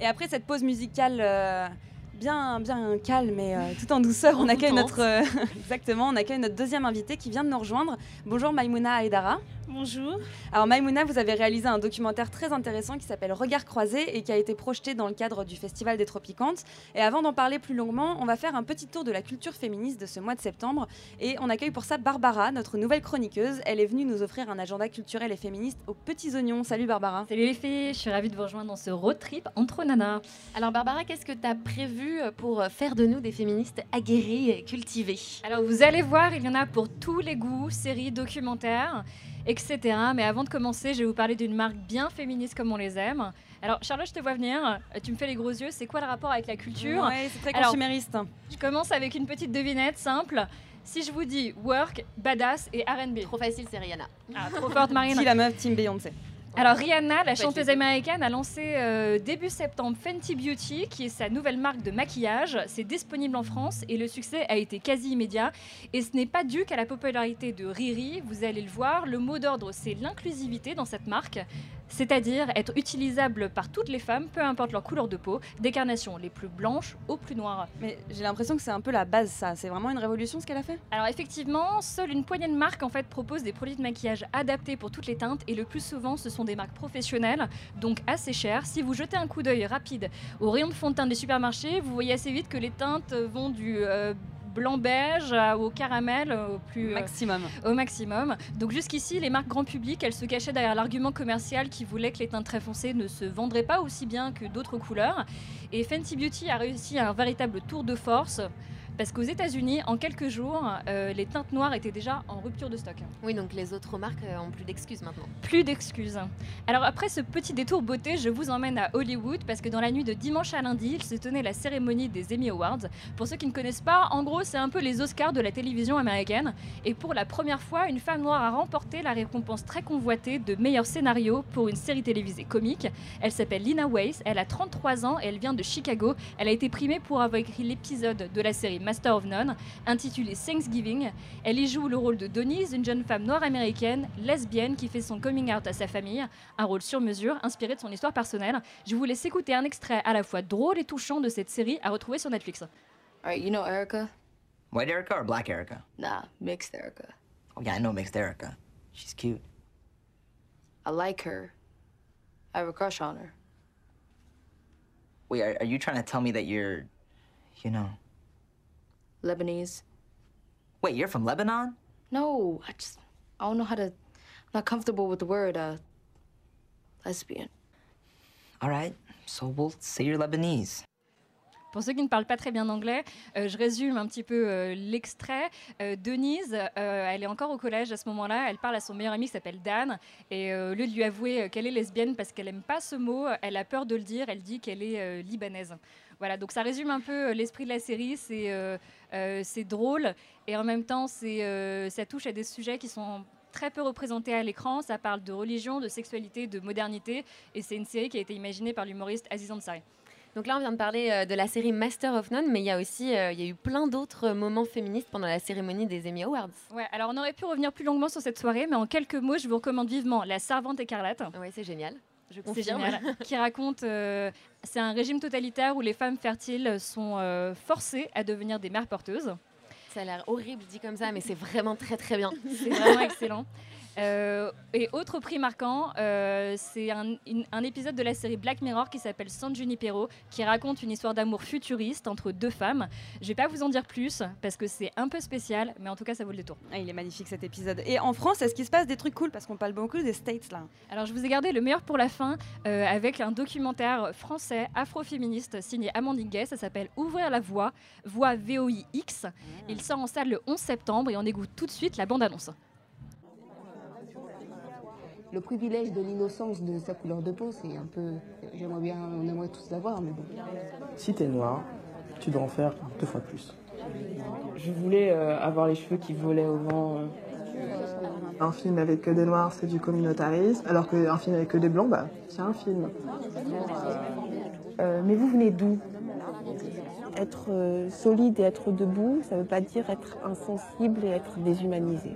Et après cette pause musicale euh, bien, bien calme et euh, tout en douceur, on accueille notre euh, exactement, on accueille notre deuxième invité qui vient de nous rejoindre. Bonjour Maïmouna Aydara. Bonjour. Alors Maïmouna, vous avez réalisé un documentaire très intéressant qui s'appelle Regard croisé et qui a été projeté dans le cadre du Festival des Tropicantes. Et avant d'en parler plus longuement, on va faire un petit tour de la culture féministe de ce mois de septembre. Et on accueille pour ça Barbara, notre nouvelle chroniqueuse. Elle est venue nous offrir un agenda culturel et féministe aux petits oignons. Salut Barbara. Salut les filles, je suis ravie de vous rejoindre dans ce road trip entre nanas. Alors Barbara, qu'est-ce que tu as prévu euh, pour faire de nous des féministes aguerries et cultivées? Alors vous allez voir, il y en a pour tous les goûts, séries, documentaires, etc. Mais avant de commencer, je vais vous parler d'une marque bien féministe comme on les aime. Alors Charlotte, je te vois venir, Euh, tu me fais les gros yeux, c'est quoi le rapport avec la culture Ouais, c'est très Alors, consumériste. Je commence avec une petite devinette simple. Si je vous dis work, badass et R&B. Trop facile, c'est Rihanna. Ah, trop forte Marine. Qui la meuf Team Beyoncé. Alors Rihanna, la chanteuse américaine, a lancé euh, début septembre Fenty Beauty, qui est sa nouvelle marque de maquillage. C'est disponible en France et le succès a été quasi immédiat. Et ce n'est pas dû qu'à la popularité de Riri, vous allez le voir. Le mot d'ordre, c'est l'inclusivité dans cette marque, c'est-à-dire être utilisable par toutes les femmes, peu importe leur couleur de peau, des carnations les plus blanches aux plus noires. Mais j'ai l'impression que c'est un peu la base ça. C'est vraiment une révolution ce qu'elle a fait? Alors effectivement, seule une poignée de marques en fait propose des produits de maquillage adaptés pour toutes les teintes et le plus souvent ce sont des marques professionnelles, donc assez chères. Si vous jetez un coup d'œil rapide au rayon de fond de teint des supermarchés, vous voyez assez vite que les teintes vont du euh, blanc beige au caramel au plus euh, Maximum. au maximum. Donc jusqu'ici, les marques grand public, elles se cachaient derrière l'argument commercial qui voulait que les teintes très foncées ne se vendraient pas aussi bien que d'autres couleurs. Et Fenty Beauty a réussi un véritable tour de force. Parce qu'aux États-Unis, en quelques jours, euh, les teintes noires étaient déjà en rupture de stock. Oui, donc les autres marques euh, ont plus d'excuses maintenant. Plus d'excuses. Alors après ce petit détour beauté, je vous emmène à Hollywood parce que dans la nuit de dimanche à lundi, il se tenait la cérémonie des Emmy Awards. Pour ceux qui ne connaissent pas, en gros, c'est un peu les Oscars de la télévision américaine. Et pour la première fois, une femme noire a remporté la récompense très convoitée de meilleur scénario pour une série télévisée comique. Elle s'appelle Lina Weiss, elle a 33 ans et elle vient de Chicago. Elle a été primée pour avoir écrit l'épisode de la série Master of None, intitulé Thanksgiving. Elle y joue le rôle de Denise, une jeune femme noire américaine, lesbienne, qui fait son coming out à sa famille, un rôle sur mesure, inspiré de son histoire personnelle. Je vous laisse écouter un extrait à la fois drôle et touchant de cette série à retrouver sur Netflix. Alright, you know Erica? White Erica or black Erica? Nah, mixed Erica. Oh, yeah, I know mixed Erica. She's cute. I like her. I have a crush on her. Wait, are, are you trying to tell me that you're, you know. Lebanese. Wait, you're from Lebanon? No, I just I don't know how to. I'm not comfortable with the word uh lesbian. All right, so we'll say you're Lebanese. Pour ceux qui ne parlent pas très bien anglais, euh, je résume un petit peu euh, l'extrait. Euh, Denise, euh, elle est encore au collège à ce moment-là. Elle parle à son meilleur ami qui s'appelle Dan. Et euh, au lieu de lui avouer qu'elle est lesbienne parce qu'elle n'aime pas ce mot, elle a peur de le dire. Elle dit qu'elle est euh, libanaise. Voilà, donc ça résume un peu euh, l'esprit de la série. C'est euh, euh, c'est drôle et en même temps, c'est, ça touche à des sujets qui sont très peu représentés à l'écran. Ça parle de religion, de sexualité, de modernité. Et c'est une série qui a été imaginée par l'humoriste Aziz Ansari. Donc là, on vient de parler de la série Master of None, mais il y a aussi il y a eu plein d'autres moments féministes pendant la cérémonie des Emmy Awards. Ouais, alors on aurait pu revenir plus longuement sur cette soirée, mais en quelques mots, je vous recommande vivement La Servante écarlate. Ouais, c'est génial. Je C'est confirme. génial. qui raconte, euh, c'est un régime totalitaire où les femmes fertiles sont euh, forcées à devenir des mères porteuses. Ça a l'air horrible dit comme ça, mais c'est vraiment très très bien. C'est vraiment excellent. Euh, et autre prix marquant, euh, c'est un, épisode de la série Black Mirror qui s'appelle San Junipero, qui raconte une histoire d'amour futuriste entre deux femmes. Je vais pas vous en dire plus parce que c'est un peu spécial, mais en tout cas ça vaut le détour. Ah, il est magnifique cet épisode. Et en France, est-ce qu'il se passe des trucs cool? Parce qu'on parle beaucoup des States là. Alors je vous ai gardé le meilleur pour la fin euh, avec un documentaire français afroféministe signé Amandine Gay. Ça s'appelle Ouvrir la voie, voix VOIX. Il sort en salle le 11 septembre et on écoute tout de suite la bande-annonce. Le privilège de l'innocence de sa couleur de peau, c'est un peu. J'aimerais bien, on aimerait tous l'avoir, mais bon. Si t'es noir, tu dois en faire deux fois plus. Je voulais euh, avoir les cheveux qui volaient au vent. euh. Un film avec que des noirs, c'est du communautarisme, alors qu'un film avec que des blancs, bah, c'est un film. Euh, mais vous venez d'où? Être solide et être debout, ça ne veut pas dire être insensible et être déshumanisé.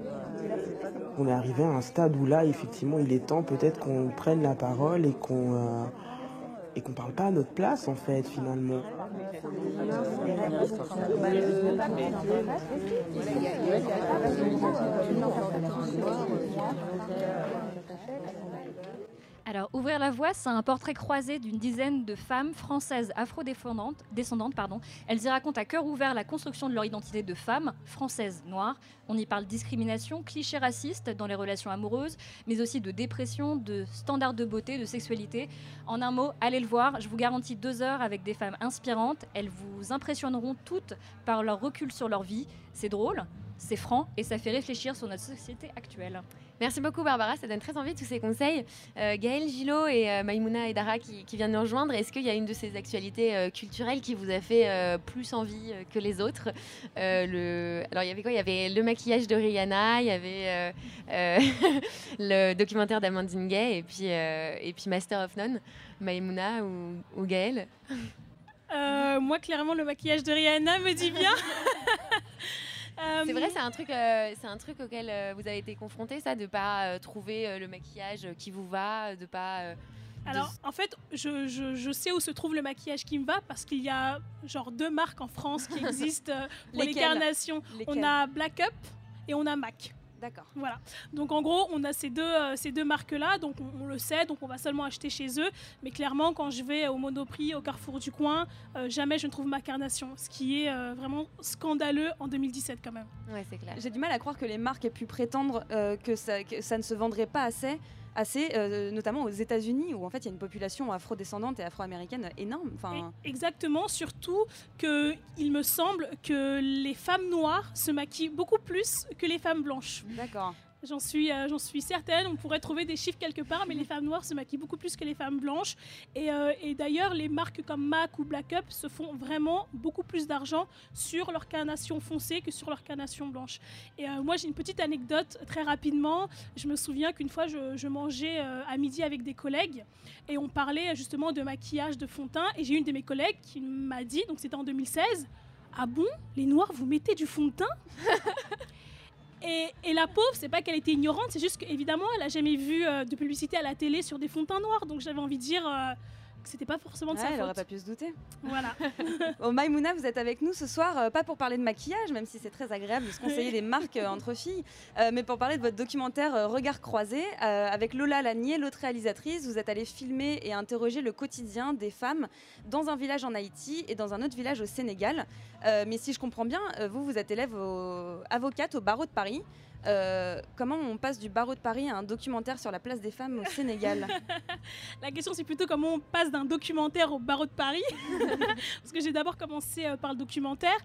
On est arrivé à un stade où là, effectivement, il est temps peut-être qu'on prenne la parole et qu'on euh, et qu'on parle pas à notre place, en fait, finalement. Alors, Ouvrir la voie, c'est un portrait croisé d'une dizaine de femmes françaises afrodescendantes. Descendantes. Elles y racontent à cœur ouvert la construction de leur identité de femmes françaises noires. On y parle discrimination, clichés racistes dans les relations amoureuses, mais aussi de dépression, de standards de beauté, de sexualité. En un mot, allez le voir. Je vous garantis deux heures avec des femmes inspirantes. Elles vous impressionneront toutes par leur recul sur leur vie. C'est drôle, c'est franc et ça fait réfléchir sur notre société actuelle. Merci beaucoup Barbara, ça donne très envie tous ces conseils. Euh, Gaël Gillot et euh, Maïmouna Edara qui, qui viennent nous rejoindre, est-ce qu'il y a une de ces actualités euh, culturelles qui vous a fait euh, plus envie euh, que les autres? Le... Alors il y avait quoi? Il y avait le maquillage de Rihanna, il y avait le documentaire d'Amandine Gay et puis, et puis Master of None. Maïmouna ou, ou Gaël moi, clairement, le maquillage de Rihanna me dit bien. Euh, C'est vrai, c'est un truc, euh, c'est un truc auquel euh, vous avez été confronté, ça, de pas euh, trouver euh, le maquillage qui vous va, de pas. euh, Alors, en fait, je, je- je sais où se trouve le maquillage qui me va parce qu'il y a genre deux marques en France qui existent euh, pour les carnations. On a Black Up et on a MAC. D'accord. Voilà. Donc en gros, on a ces deux, euh, ces deux marques-là, donc on, on le sait, donc on va seulement acheter chez eux. Mais clairement, quand je vais au Monoprix, au Carrefour du coin, euh, jamais je ne trouve ma carnation, ce qui est euh, vraiment scandaleux en 2017 quand même. Ouais, c'est clair. J'ai du mal à croire que les marques aient pu prétendre euh, que, ça, que ça ne se vendrait pas assez, assez, euh, notamment aux États-Unis, où en fait il y a une population afrodescendante et afro-américaine énorme. Enfin, Exactement, surtout que il me semble que les femmes noires se maquillent beaucoup plus que les femmes blanches. D'accord. J'en suis, euh, suis certaine. On pourrait trouver des chiffres quelque part, mais les femmes noires se maquillent beaucoup plus que les femmes blanches. Et, euh, et d'ailleurs, les marques comme MAC ou Black Up se font vraiment beaucoup plus d'argent sur leur carnation foncée que sur leur carnation blanche. Et euh, moi, j'ai une petite anecdote très rapidement. Je me souviens qu'une fois, je, je mangeais à midi avec des collègues et on parlait justement de maquillage, de fond de teint. Et j'ai une de mes collègues qui m'a dit, donc c'était en 2016, Ah bon, les noirs, vous mettez du fond de teint et, la pauvre, c'est pas qu'elle était ignorante, c'est juste qu'évidemment, elle a jamais vu euh, de publicité à la télé sur des fonds de teint noirs. Donc j'avais envie de dire euh, c'était pas forcément de sa elle faute. aurait pas pu se douter. Voilà. Bon, Maïmouna, vous êtes avec nous ce soir, euh, pas pour parler de maquillage, même si c'est très agréable de se conseiller des marques euh, entre filles, euh, mais pour parler de votre documentaire Regard croisé. Avec Lola Lanier, l'autre réalisatrice, vous êtes allée filmer et interroger le quotidien des femmes dans un village en Haïti et dans un autre village au Sénégal. Mais si je comprends bien, vous, vous êtes élève au- avocate au barreau de Paris. Euh, comment on passe du barreau de Paris à un documentaire sur la place des femmes au Sénégal? La question, c'est plutôt comment on passe d'un documentaire au barreau de Paris. Parce que j'ai d'abord commencé euh, par le documentaire.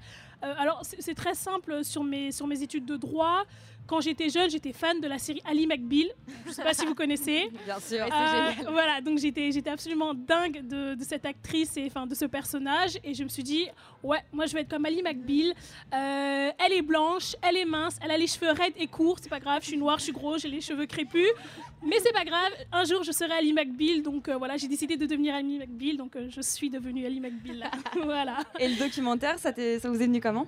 Euh, alors, c'est très simple sur mes, sur mes études de droit. Quand j'étais jeune, j'étais fan de la série Ali McBeal. Je ne sais pas si vous connaissez. Bien sûr. Euh, voilà, donc j'étais j'étais absolument dingue de, de cette actrice et enfin de ce personnage et je me suis dit ouais moi je vais être comme Ali McBeal. Euh, elle est blanche, elle est mince, elle a les cheveux raides et courts, c'est pas grave, je suis noire, je suis gros, j'ai les cheveux crépus, mais c'est pas grave. Un jour je serai Ali McBeal donc euh, voilà j'ai décidé de devenir Ali McBeal donc euh, je suis devenue Ali McBeal. là. voilà. Et le documentaire, ça, ça vous est venu comment?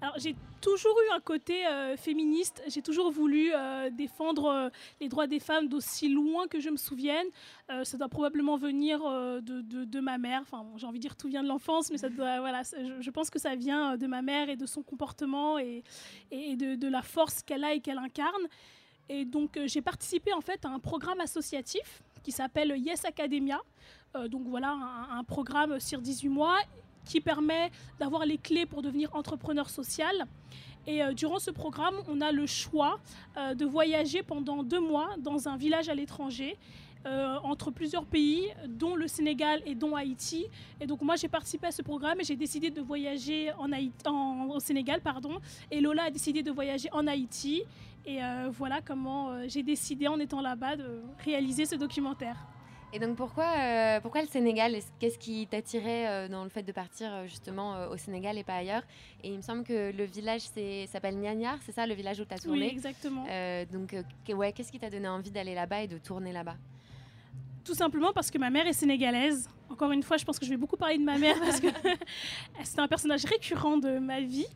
Alors j'ai toujours eu un côté euh, féministe, j'ai toujours voulu euh, défendre euh, les droits des femmes d'aussi loin que je me souvienne. Ça doit probablement venir de, de- de ma mère, enfin bon, j'ai envie de dire tout vient de l'enfance, mais ça doit, voilà, je, je pense que ça vient de ma mère et de son comportement et, et de, de la force qu'elle a et qu'elle incarne. Et donc euh, j'ai participé en fait à un programme associatif qui s'appelle Yes Academia. Euh, donc voilà, un, programme sur 18 mois qui permet d'avoir les clés pour devenir entrepreneur social. Et euh, durant ce programme, on a le choix de voyager pendant deux mois dans un village à l'étranger. entre plusieurs pays, dont le Sénégal et dont Haïti. Et donc moi j'ai participé à ce programme et j'ai décidé de voyager en- au Sénégal, pardon. Et Lola a décidé de voyager en Haïti. Et euh, voilà comment euh, j'ai décidé en étant là-bas de réaliser ce documentaire. Et donc pourquoi, euh, pourquoi le Sénégal? Est-ce- Qu'est-ce qui t'attirait dans le fait de partir justement au Sénégal et pas ailleurs? Et il me semble que le village s'appelle Niagnar, c'est ça le village où tu as Oui, tourné? exactement. Euh, donc ouais, qu'est-ce qui t'a donné envie d'aller là-bas et de tourner là-bas? Tout simplement parce que ma mère est sénégalaise. Encore une fois, je pense que je vais beaucoup parler de ma mère parce que c'est un personnage récurrent de ma vie.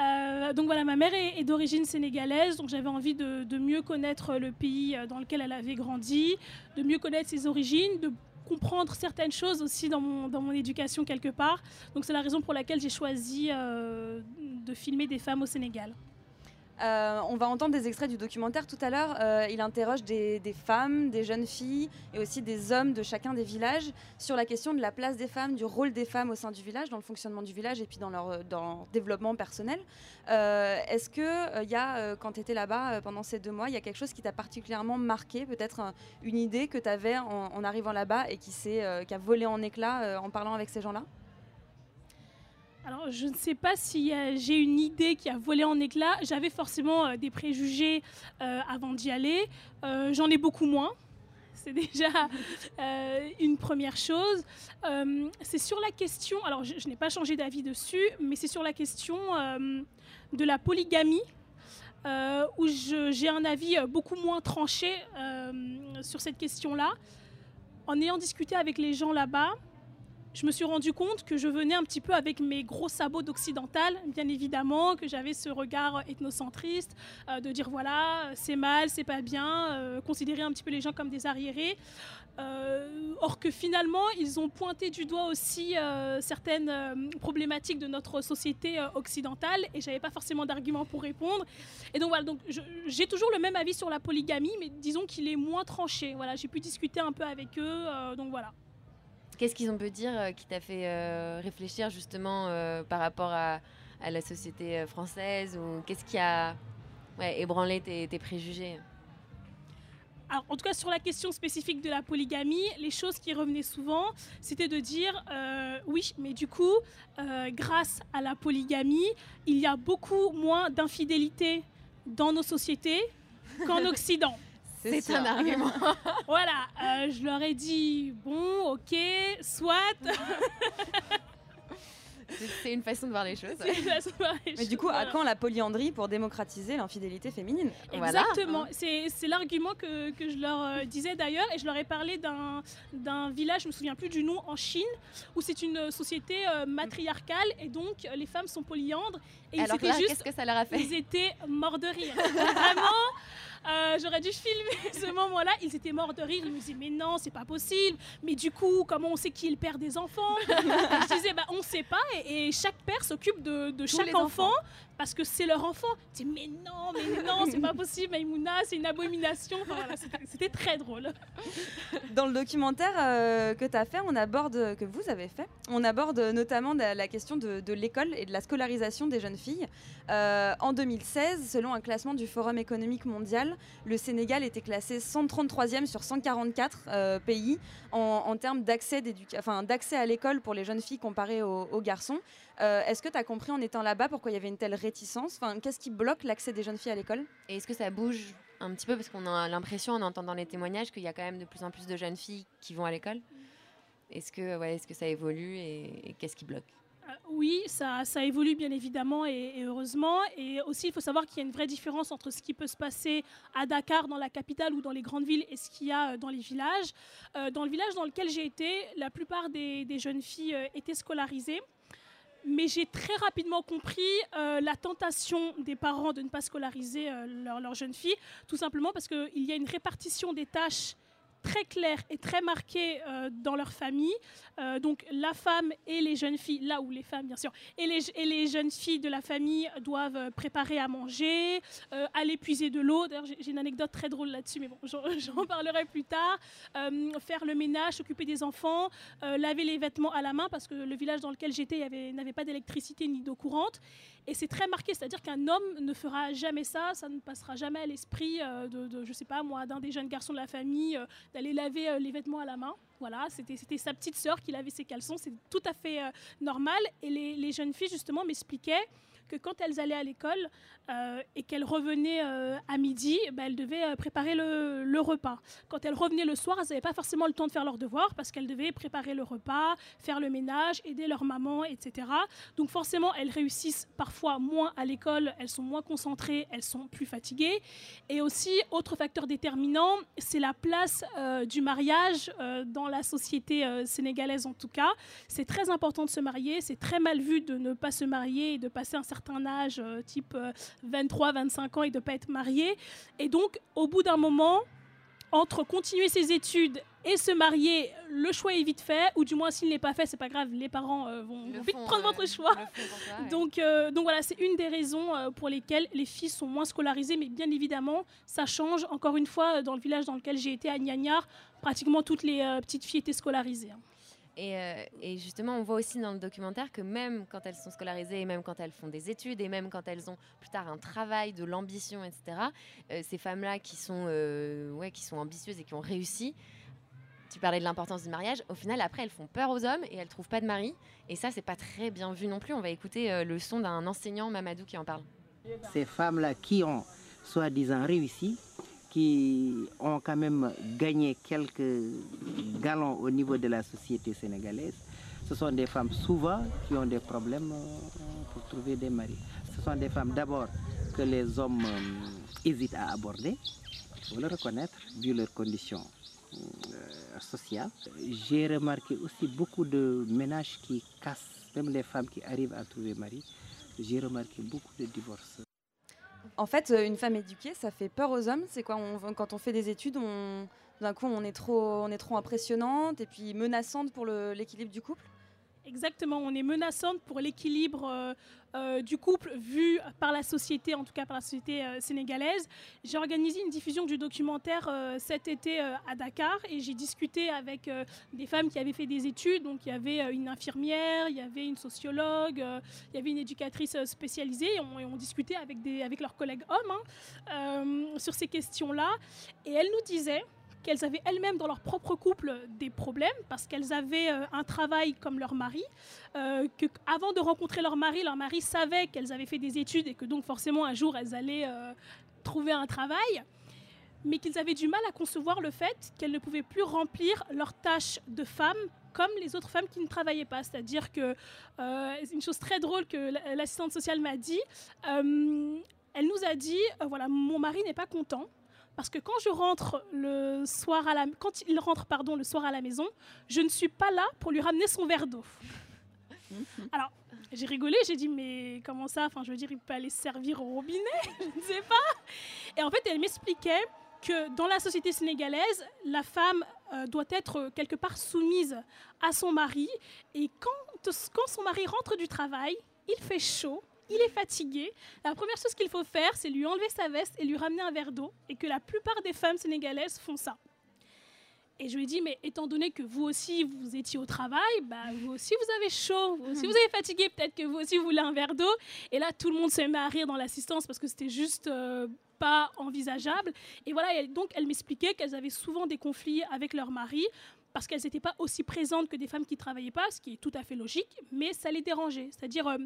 Euh, donc voilà, ma mère est, d'origine sénégalaise, donc j'avais envie de, de mieux connaître le pays euh, dans lequel elle avait grandi, de mieux connaître ses origines, de comprendre certaines choses aussi dans mon, dans mon éducation quelque part. Donc c'est la raison pour laquelle j'ai choisi euh, de filmer des femmes au Sénégal. Euh, on va entendre des extraits du documentaire tout à l'heure. Euh, il interroge des, femmes, des jeunes filles et aussi des hommes de chacun des villages sur la question de la place des femmes, du rôle des femmes au sein du village, dans le fonctionnement du village et puis dans leur, leur développement personnel. Euh, Est-ce que y a, euh, quand tu étais là-bas euh, pendant ces deux mois, il y a quelque chose qui t'a particulièrement marqué, peut-être un- une idée que tu avais en, arrivant là-bas et qui, euh, qui a volé en éclats euh, en parlant avec ces gens-là? Alors, je ne sais pas si euh, j'ai une idée qui a volé en éclats. J'avais forcément euh, des préjugés euh, avant d'y aller. J'en ai beaucoup moins. C'est déjà une première chose. C'est sur la question, alors je, je n'ai pas changé d'avis dessus, mais c'est sur la question de la polygamie. où j'ai un avis beaucoup moins tranché sur cette question-là. En ayant discuté avec les gens là-bas, je me suis rendu compte que je venais un petit peu avec mes gros sabots d'occidental, bien évidemment, que j'avais ce regard ethnocentriste, euh, de dire voilà, c'est mal, c'est pas bien, euh, considérer un petit peu les gens comme des arriérés. Euh, or que finalement, ils ont pointé du doigt aussi certaines problématiques de notre société occidentale et j'avais pas forcément d'arguments pour répondre. Et donc voilà, donc j'ai toujours le même avis sur la polygamie, mais disons qu'il est moins tranché. Voilà, j'ai pu discuter un peu avec eux, donc voilà. Qu'est-ce qu'ils ont pu dire euh, qui t'a fait euh, réfléchir justement euh, par rapport à, à la société française ou qu'est-ce qui a ouais, ébranlé tes, tes préjugés? Alors, en tout cas, sur la question spécifique de la polygamie, les choses qui revenaient souvent, c'était de dire euh, oui, mais du coup, euh, grâce à la polygamie, il y a beaucoup moins d'infidélité dans nos sociétés qu'en Occident. C'est un argument. voilà, euh, je leur ai dit bon, ok, soit. C'est- une façon de voir les choses. C'est une façon de voir les Mais du coup, à quand la polyandrie pour démocratiser l'infidélité féminine? Exactement. C'est c'est l'argument que, que je leur euh, disais d'ailleurs. Et je leur ai parlé d'un d'un village, je me souviens plus du nom, en Chine, où c'est une société euh, matriarcale et donc euh, les femmes sont polyandres. Et ils Alors étaient là, juste- qu'est-ce que ça leur a fait? Ils étaient morts de rire. Vraiment. Euh, J'aurais dû filmer ce moment-là. Ils étaient morts de rire. Ils me disaient mais non, c'est pas possible. Mais du coup, comment on sait qui est le père des enfants? Je disais bah on sait pas. Et, et chaque père s'occupe de, de chaque enfant, enfants. Parce que c'est leur enfant. Je dis mais non, mais non, c'est pas possible, Maïmouna, c'est une abomination. C'était- très drôle. Dans le documentaire euh, que tu as fait, on aborde, que vous avez fait, on aborde notamment la, question de, l'école et de la scolarisation des jeunes filles. Euh, en 2016, selon un classement du Forum économique mondial, le Sénégal était classé 133e sur 144 euh, pays en, termes d'accès à l'école pour les jeunes filles comparées aux garçons. Euh, Est-ce que tu as compris en étant là-bas pourquoi il y avait une telle réticence? Enfin, Qu'est-ce qui bloque l'accès des jeunes filles à l'école? Et est-ce que ça bouge un petit peu? Parce qu'on a l'impression, en entendant les témoignages, qu'il y a quand même de plus en plus de jeunes filles qui vont à l'école. Est-ce que, ouais, est que ça évolue et, et qu'est-ce qui bloque? Euh, Oui, ça, ça évolue bien évidemment et, et heureusement. Et aussi, il faut savoir qu'il y a une vraie différence entre ce qui peut se passer à Dakar, dans la capitale ou dans les grandes villes, et ce qu'il y a euh, dans les villages. Euh, dans le village dans lequel j'ai été, la plupart des, des jeunes filles étaient scolarisées. Mais j'ai très rapidement compris euh, la tentation des parents de ne pas scolariser euh, leurs leurs jeunes filles, tout simplement parce qu'il y a une répartition des tâches très claire et très marquée euh, dans leur famille. Euh, donc la femme et les jeunes filles, là où les femmes bien sûr, et les, et les jeunes filles de la famille doivent euh, préparer à manger, euh, aller puiser de l'eau. D'ailleurs j'ai une anecdote très drôle là-dessus, mais bon j'en parlerai plus tard. Faire le ménage, s'occuper des enfants, laver les vêtements à la main parce que le village dans lequel j'étais n'avait pas d'électricité ni d'eau courante. Et c'est très marqué, c'est-à-dire qu'un homme ne fera jamais ça, ça ne passera jamais à l'esprit euh, de, de, je sais pas moi, d'un des jeunes garçons de la famille euh, d'aller laver euh, les vêtements à la main. Voilà, c'était sa petite sœur qui lavait ses caleçons, c'est tout à fait normal. Et les, les jeunes filles, justement, m'expliquaient que quand elles allaient à l'école euh, et qu'elles revenaient euh, à midi, ben, elles devaient euh, préparer le, repas. Quand elles revenaient le soir, elles n'avaient pas forcément le temps de faire leurs devoirs parce qu'elles devaient préparer le repas, faire le ménage, aider leur maman, etc. Donc forcément, elles réussissent parfois moins à l'école, elles sont moins concentrées, elles sont plus fatiguées. Et aussi, autre facteur déterminant, c'est la place du mariage dans la société sénégalaise en tout cas. C'est très important de se marier, c'est très mal vu de ne pas se marier et de passer un certain âge, euh, type 23-25 ans, et de ne pas être marié. Et donc, au bout d'un moment, entre continuer ses études et se marier, le choix est vite fait, ou du moins s'il n'est pas fait, c'est pas grave, les parents euh, vont, vite prendre euh, votre choix. ouais. Donc, euh, donc voilà, c'est une des raisons euh, pour lesquelles les filles sont moins scolarisées, mais bien évidemment, ça change. Encore une fois, euh, dans le village dans lequel j'ai été à Gnagnard, pratiquement toutes les euh, petites filles étaient scolarisées. hein. Et, euh, et justement, on voit aussi dans le documentaire que même quand elles sont scolarisées, et même quand elles font des études, et même quand elles ont plus tard un travail, de l'ambition, etc., euh, ces femmes-là qui, sont, euh, ouais, qui sont ambitieuses et qui ont réussi, tu parlais de l'importance du mariage, au final, après, elles font peur aux hommes et elles trouvent pas de mari. Et ça, c'est pas très bien vu non plus. On va écouter le son d'un enseignant, Mamadou, qui en parle. Ces femmes-là qui ont soi-disant réussi, qui ont quand même gagné quelques galons au niveau de la société sénégalaise, ce sont des femmes souvent qui ont des problèmes euh, pour trouver des maris. Ce sont des femmes d'abord que les hommes euh, hésitent à aborder, il faut le reconnaître, vu leurs conditions euh, sociales. J'ai remarqué aussi beaucoup de ménages qui cassent, même les femmes qui arrivent à trouver mari. J'ai remarqué beaucoup de divorces. En fait, euh, une femme éduquée, ça fait peur aux hommes. C'est quoi Quand on fait des études, on, d'un coup, on est trop, on est trop impressionnante et puis menaçante pour l'équilibre du couple. Exactement, on est menaçante pour l'équilibre euh, euh, du couple vu par la société, en tout cas par la société euh, sénégalaise. J'ai organisé une diffusion du documentaire cet été à Dakar et j'ai discuté avec des femmes qui avaient fait des études. Donc il y avait une infirmière, il y avait une sociologue, il y avait une éducatrice spécialisée et on, discutait avec, avec leurs collègues hommes hein, sur ces questions-là. Et elles nous disaient qu'elles avaient elles-mêmes dans leur propre couple des problèmes parce qu'elles avaient euh, un travail comme leur mari, euh, que avant de rencontrer leur mari, leur mari savait qu'elles avaient fait des études et que donc forcément un jour elles allaient euh, trouver un travail, mais qu'ils avaient du mal à concevoir le fait qu'elles ne pouvaient plus remplir leurs tâches de femme comme les autres femmes qui ne travaillaient pas. C'est-à-dire que euh, une chose très drôle que la- l'assistante sociale m'a dit. euh, elle nous a dit, voilà, mon mari n'est pas content parce que quand je rentre le soir à la, quand il rentre pardon le soir à la maison, je ne suis pas là pour lui ramener son verre d'eau. Alors j'ai rigolé, j'ai dit mais comment ça? Enfin je veux dire il peut aller se servir au robinet, je ne sais pas. Et en fait elle m'expliquait que dans la société sénégalaise, la femme euh, doit être quelque part soumise à son mari et quand, quand son mari rentre du travail, il fait chaud, il est fatigué. La première chose qu'il faut faire, c'est lui enlever sa veste et lui ramener un verre d'eau. Et que la plupart des femmes sénégalaises font ça. Et je lui ai dit, mais étant donné que vous aussi, vous étiez au travail, bah, vous aussi, vous avez chaud, vous aussi, vous avez fatigué, peut-être que vous aussi, vous voulez un verre d'eau. Et là, tout le monde se met à rire dans l'assistance parce que c'était juste euh, pas envisageable. Et voilà, donc, elle m'expliquait qu'elles avaient souvent des conflits avec leur mari parce qu'elles n'étaient pas aussi présentes que des femmes qui travaillaient pas, ce qui est tout à fait logique, mais ça les dérangeait. C'est-à-dire, euh,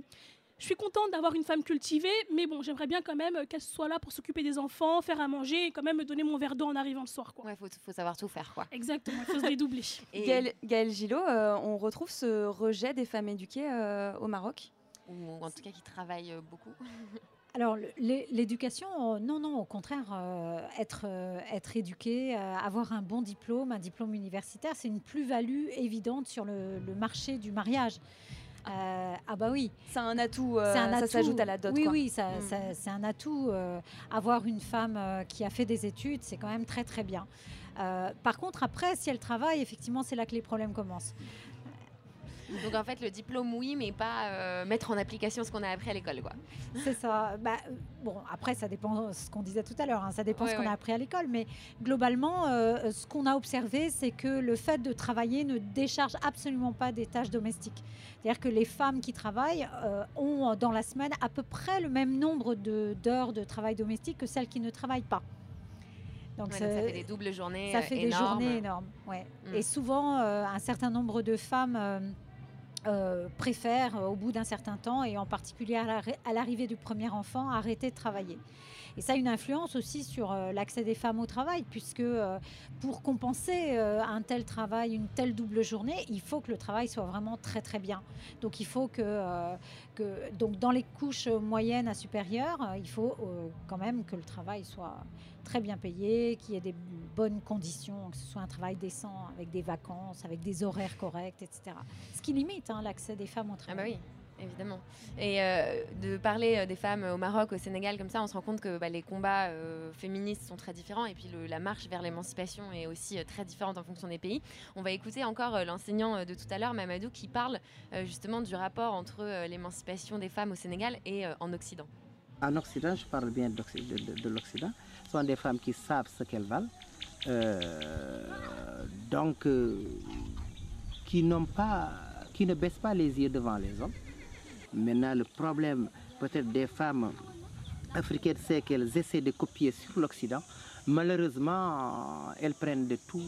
je suis contente d'avoir une femme cultivée, mais bon, j'aimerais bien quand même euh, qu'elle soit là pour s'occuper des enfants, faire à manger et quand même me donner mon verre d'eau en arrivant le soir. Quoi. Ouais, faut, faut savoir tout faire, quoi. Exactement, il faut se dédoubler. Gaël, Gaël Gillot, euh, on retrouve ce rejet des femmes éduquées euh, au Maroc? Ou en tout cas qui travaillent euh, beaucoup. Alors, l'éducation, non, non, au contraire, euh, être, euh, être éduqué, euh, avoir un bon diplôme, un diplôme universitaire, c'est une plus-value évidente sur le, le marché du mariage. Euh, ah bah oui. C'est un atout, euh, ça s'ajoute à la dot, Oui, quoi. oui, ça, Mm. ça- c'est un atout. euh, avoir une femme qui a fait des études, c'est quand même très très bien. Par contre, après, si elle travaille, effectivement, c'est là que les problèmes commencent. Donc en fait, le diplôme, oui, mais pas euh, mettre en application ce qu'on a appris à l'école, quoi. C'est ça. Bah, bon, après, ça dépend de ce qu'on disait tout à l'heure. hein, Ça dépend Ouais, ce qu'on ouais. a appris à l'école. Mais globalement, euh, ce qu'on a observé, c'est que le fait de travailler ne décharge absolument pas des tâches domestiques. C'est-à-dire que les femmes qui travaillent euh, ont dans la semaine à peu près le même nombre de- d'heures de, travail domestique que celles qui ne travaillent pas. Ouais, donc ça fait des doubles journées Ça fait énormes. des journées énormes. Ouais. Mm. Et souvent, euh, un certain nombre de femmes euh, euh, préfèrent, euh, au bout d'un certain temps, et en particulier à l'arri- à l'arrivée du premier enfant, arrêter de travailler. Et ça a une influence aussi sur euh, l'accès des femmes au travail, puisque pour compenser un tel travail, une telle double journée, il faut que le travail soit vraiment très très bien. Donc il faut que, que donc dans les couches moyennes à supérieures, il faut quand même que le travail soit très bien payé, qu'il y ait des bonnes conditions, que ce soit un travail décent, avec des vacances, avec des horaires corrects, etc. Ce qui limite hein, l'accès des femmes au Ah travail. bah oui. Évidemment. Et euh, de parler euh, des femmes au Maroc, au Sénégal, comme ça, on se rend compte que bah, les combats euh, féministes sont très différents et puis le- la marche vers l'émancipation est aussi euh, très différente en fonction des pays. On va écouter encore euh, l'enseignant de tout à l'heure, Mamadou, qui parle euh, justement du rapport entre euh, l'émancipation des femmes au Sénégal et euh, en Occident. En Occident, je parle bien de, de- de l'Occident, sont des femmes qui savent ce qu'elles valent, euh, donc euh, qui n'ont pas, qui ne baissent pas les yeux devant les hommes. Maintenant, le problème peut-être des femmes africaines, c'est qu'elles essaient de copier sur l'Occident. Malheureusement, elles prennent de tout,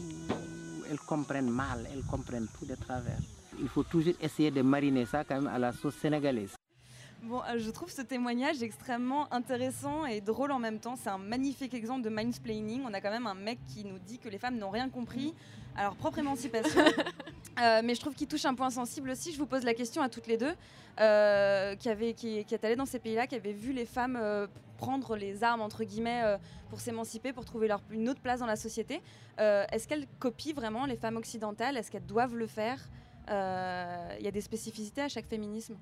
elles comprennent mal, elles comprennent tout de travers. Il faut toujours essayer de mariner ça quand même à la sauce sénégalaise. Bon, euh, je trouve ce témoignage extrêmement intéressant et drôle en même temps. C'est un magnifique exemple de mansplaining. On a quand même un mec qui nous dit que les femmes n'ont rien compris à leur propre émancipation. Euh, mais je trouve qu'il touche un point sensible aussi. Je vous pose la question à toutes les deux, euh, qui, avaient, qui, qui êtes allées dans ces pays-là, qui avaient vu les femmes euh, prendre les armes, entre guillemets, pour s'émanciper, pour trouver leur, une autre place dans la société. Est-ce qu'elles copient vraiment les femmes occidentales? Est-ce qu'elles doivent le faire? Il y a des spécificités à chaque féminisme?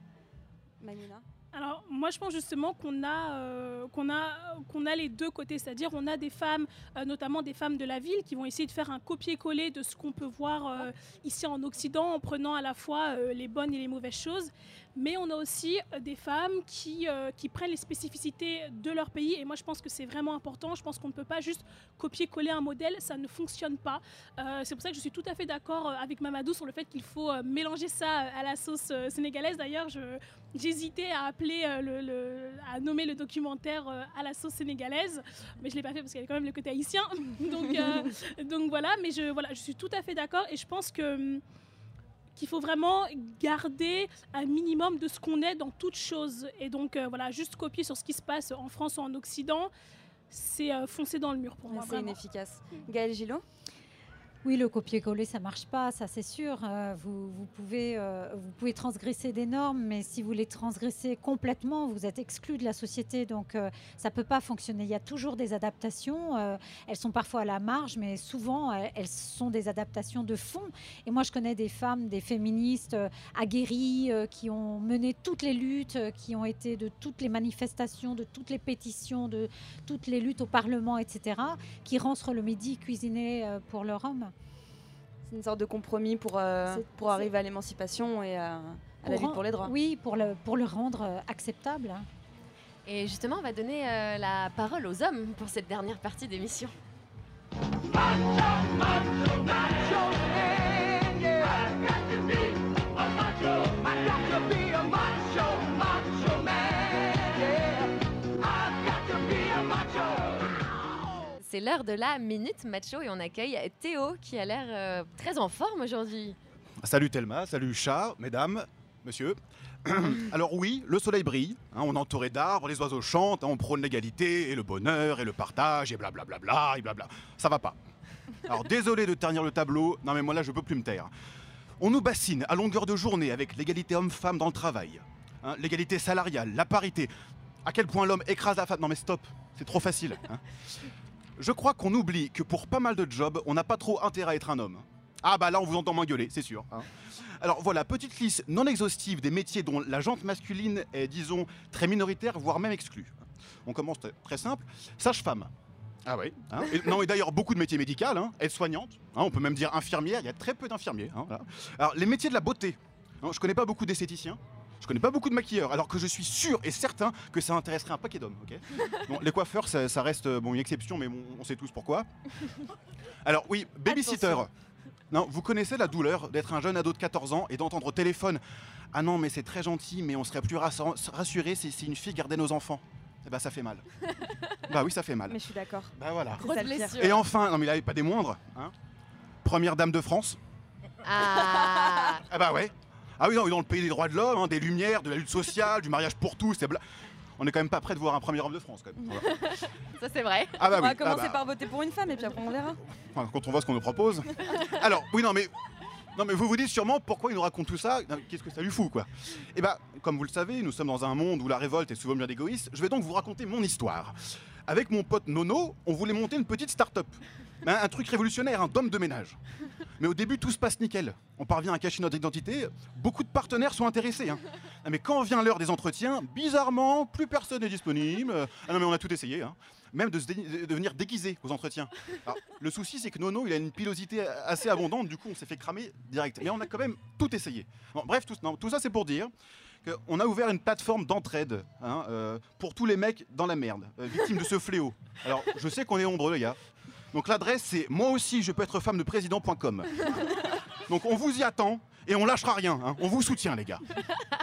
Maïmuna Alors moi je pense justement qu'on a, euh, qu'on a, qu'on a les deux côtés, c'est-à-dire on a des femmes, euh, notamment des femmes de la ville, qui vont essayer de faire un copier-coller de ce qu'on peut voir euh, ici en Occident en prenant à la fois les bonnes et les mauvaises choses. Mais on a aussi des femmes qui, qui prennent les spécificités de leur pays et moi je pense que c'est vraiment important. Je pense qu'on ne peut pas juste copier-coller un modèle, ça ne fonctionne pas. C'est pour ça que je suis tout à fait d'accord avec Mamadou sur le fait qu'il faut mélanger ça à la sauce sénégalaise. D'ailleurs, j'hésitais à appeler euh, le, le- à nommer le documentaire euh, à la sauce sénégalaise, mais je l'ai pas fait parce qu'il y a quand même le côté haïtien. donc, euh, donc voilà, mais je, voilà, je suis tout à fait d'accord et je pense que hum, qu'il faut vraiment garder un minimum de ce qu'on est dans toute chose. Et donc euh, voilà, juste copier sur ce qui se passe en France ou en Occident, c'est euh, foncer dans le mur pour moi. C'est inefficace. Gaël Gillot? Oui, le copier-coller, ça marche pas, ça c'est sûr. Euh, vous, vous pouvez, euh, vous pouvez transgresser des normes, mais si vous les transgressez complètement, vous êtes exclu de la société, donc euh, ça peut pas fonctionner. Il y a toujours des adaptations. elles sont parfois à la marge, mais souvent elles, sont des adaptations de fond. Et moi, je connais des femmes, des féministes aguerries, qui ont mené toutes les luttes, qui ont été de toutes les manifestations, de toutes les pétitions, de toutes les luttes au Parlement, etc., qui rentrent le midi cuisiner pour leur homme. C'est une sorte de compromis pour, euh, pour arriver à l'émancipation et à, à la lutte pour les droits. Oui, pour le, pour le rendre euh, acceptable. hein. Et justement, on va donner euh, la parole aux hommes pour cette dernière partie d'émission. C'est l'heure de la minute macho et on accueille Théo qui a l'air euh, très en forme aujourd'hui. Salut Thelma, salut chat, mesdames, monsieur. Alors oui, le soleil brille, hein, on est entouré d'arbres, les oiseaux chantent, hein, on prône l'égalité et le bonheur et le partage et blablabla et blabla. Ça va pas. Alors désolé de ternir le tableau, non mais moi là je peux plus me taire. On nous bassine à longueur de journée avec l'égalité homme-femme dans le travail, hein, l'égalité salariale, la parité. À quel point l'homme écrase la femme? Non mais stop, c'est trop facile. hein. Je crois qu'on oublie que pour pas mal de jobs, on n'a pas trop intérêt à être un homme. Ah bah là on vous entend moins gueuler, c'est sûr. hein. Alors voilà, petite liste non exhaustive des métiers dont la jante masculine est, disons, très minoritaire, voire même exclue. On commence très- simple. Sage-femme. Ah oui. hein. Et- non, et d'ailleurs, beaucoup de métiers médicaux, hein. aide-soignante, hein, on peut même dire infirmière, il y a très peu d'infirmiers. voilà. Alors, les métiers de la beauté. je connais pas beaucoup d'esthéticiens, je connais pas beaucoup de maquilleurs, alors que je suis sûr et certain que ça intéresserait un paquet d'hommes. ok Bon, les coiffeurs, ça, ça reste euh, bon, une exception, mais bon, on sait tous pourquoi. Alors oui, babysitter. Non, vous connaissez la douleur d'être un jeune ado de 14 ans et d'entendre au téléphone Ah non, mais c'est très gentil, mais on serait plus rassur- rassuré si, si une fille gardait nos enfants. Eh ben, ça fait mal. bah oui, ça fait mal. Mais je suis d'accord. Bah voilà. Et enfin, non mais là, pas des moindres, hein. Première dame de France. Ah Ah bah ouais. Ah oui, non, dans le pays des droits de l'homme, hein, des lumières, de la lutte sociale, du mariage pour tous, c'est bla- On est quand même pas prêt de voir un premier homme de France, quand même. Voilà. Ça c'est vrai. Ah bah on va oui, ah commencer bah. par voter pour une femme et puis après on verra. Enfin, quand on voit ce qu'on nous propose. Alors, oui, non, mais. Non, mais vous vous dites sûrement pourquoi il nous raconte tout ça Qu'est-ce que ça lui fout, quoi Eh ben, comme vous le savez, nous sommes dans un monde où la révolte est souvent bien égoïste. Je vais donc vous raconter mon histoire. Avec mon pote Nono, on voulait monter une petite start-up. Hein, un truc révolutionnaire, un d'homme de ménage. Mais au début, tout se passe nickel. On parvient à cacher notre identité. Beaucoup de partenaires sont intéressés. hein. Ah, Mais quand vient l'heure des entretiens, bizarrement, plus personne n'est disponible. Ah non, mais on a tout essayé. hein. Même de, venir déguisé aux entretiens. Le souci, c'est que Nono, il a une pilosité assez abondante. Du coup, on s'est fait cramer direct. Mais on a quand même tout essayé. Bref, tout, ça, c'est pour dire qu'on a ouvert une plateforme d'entraide hein, euh, pour tous les mecs dans la merde, euh, victimes de ce fléau. Alors, je sais qu'on est nombreux, les gars. Donc l'adresse c'est moi aussi je peux être femme de président.com. Donc on vous y attend et on lâchera rien. hein. On vous soutient les gars.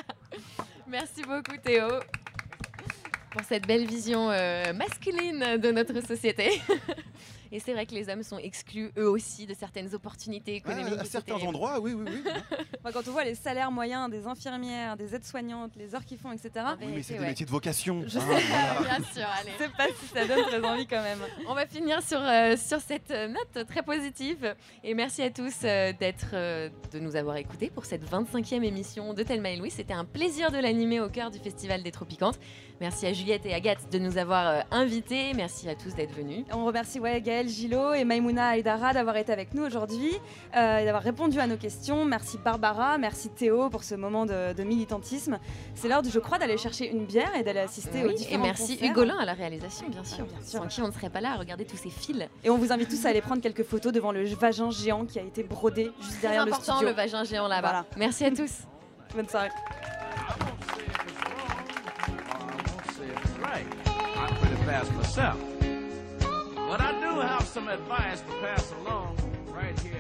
Merci beaucoup Théo pour cette belle vision euh, masculine de notre société. Et c'est vrai que les hommes sont exclus eux aussi de certaines opportunités économiques. à et c'est certains terrible. endroits, oui, oui, oui. Moi, quand on voit les salaires moyens des infirmières, des aides-soignantes, les heures qu'ils font, etc. Oui, mais c'est des métiers de vocation. Je hein, sais, voilà. Bien sûr, allez. Je sais pas si ça donne très envie quand même. On va finir sur, euh, sur cette note très positive. Et merci à tous euh, d'être, euh, de nous avoir écoutés pour cette 25e émission de Thelma et Louis. C'était un plaisir de l'animer au cœur du Festival des Tropicantes. Merci à Juliette et Agathe de nous avoir euh, invités. Merci à tous d'être venus. On remercie ouais, Gaël Gillot et Maimouna Aïdara d'avoir été avec nous aujourd'hui euh, et d'avoir répondu à nos questions. Merci Barbara, merci Théo pour ce moment de, de militantisme. C'est l'heure, je crois, d'aller chercher une bière et d'aller assister aux Oui, différents et merci concerts. Hugolin à la réalisation, bien sûr. bien sûr. Sans qui on ne serait pas là à regarder tous ces fils. Et on vous invite tous à aller prendre quelques photos devant le vagin géant qui a été brodé juste Très derrière le important, studio. le vagin géant là-bas. Voilà. Merci à tous. Bonne soirée. Right. I'm pretty fast myself. But I do have some advice to pass along right here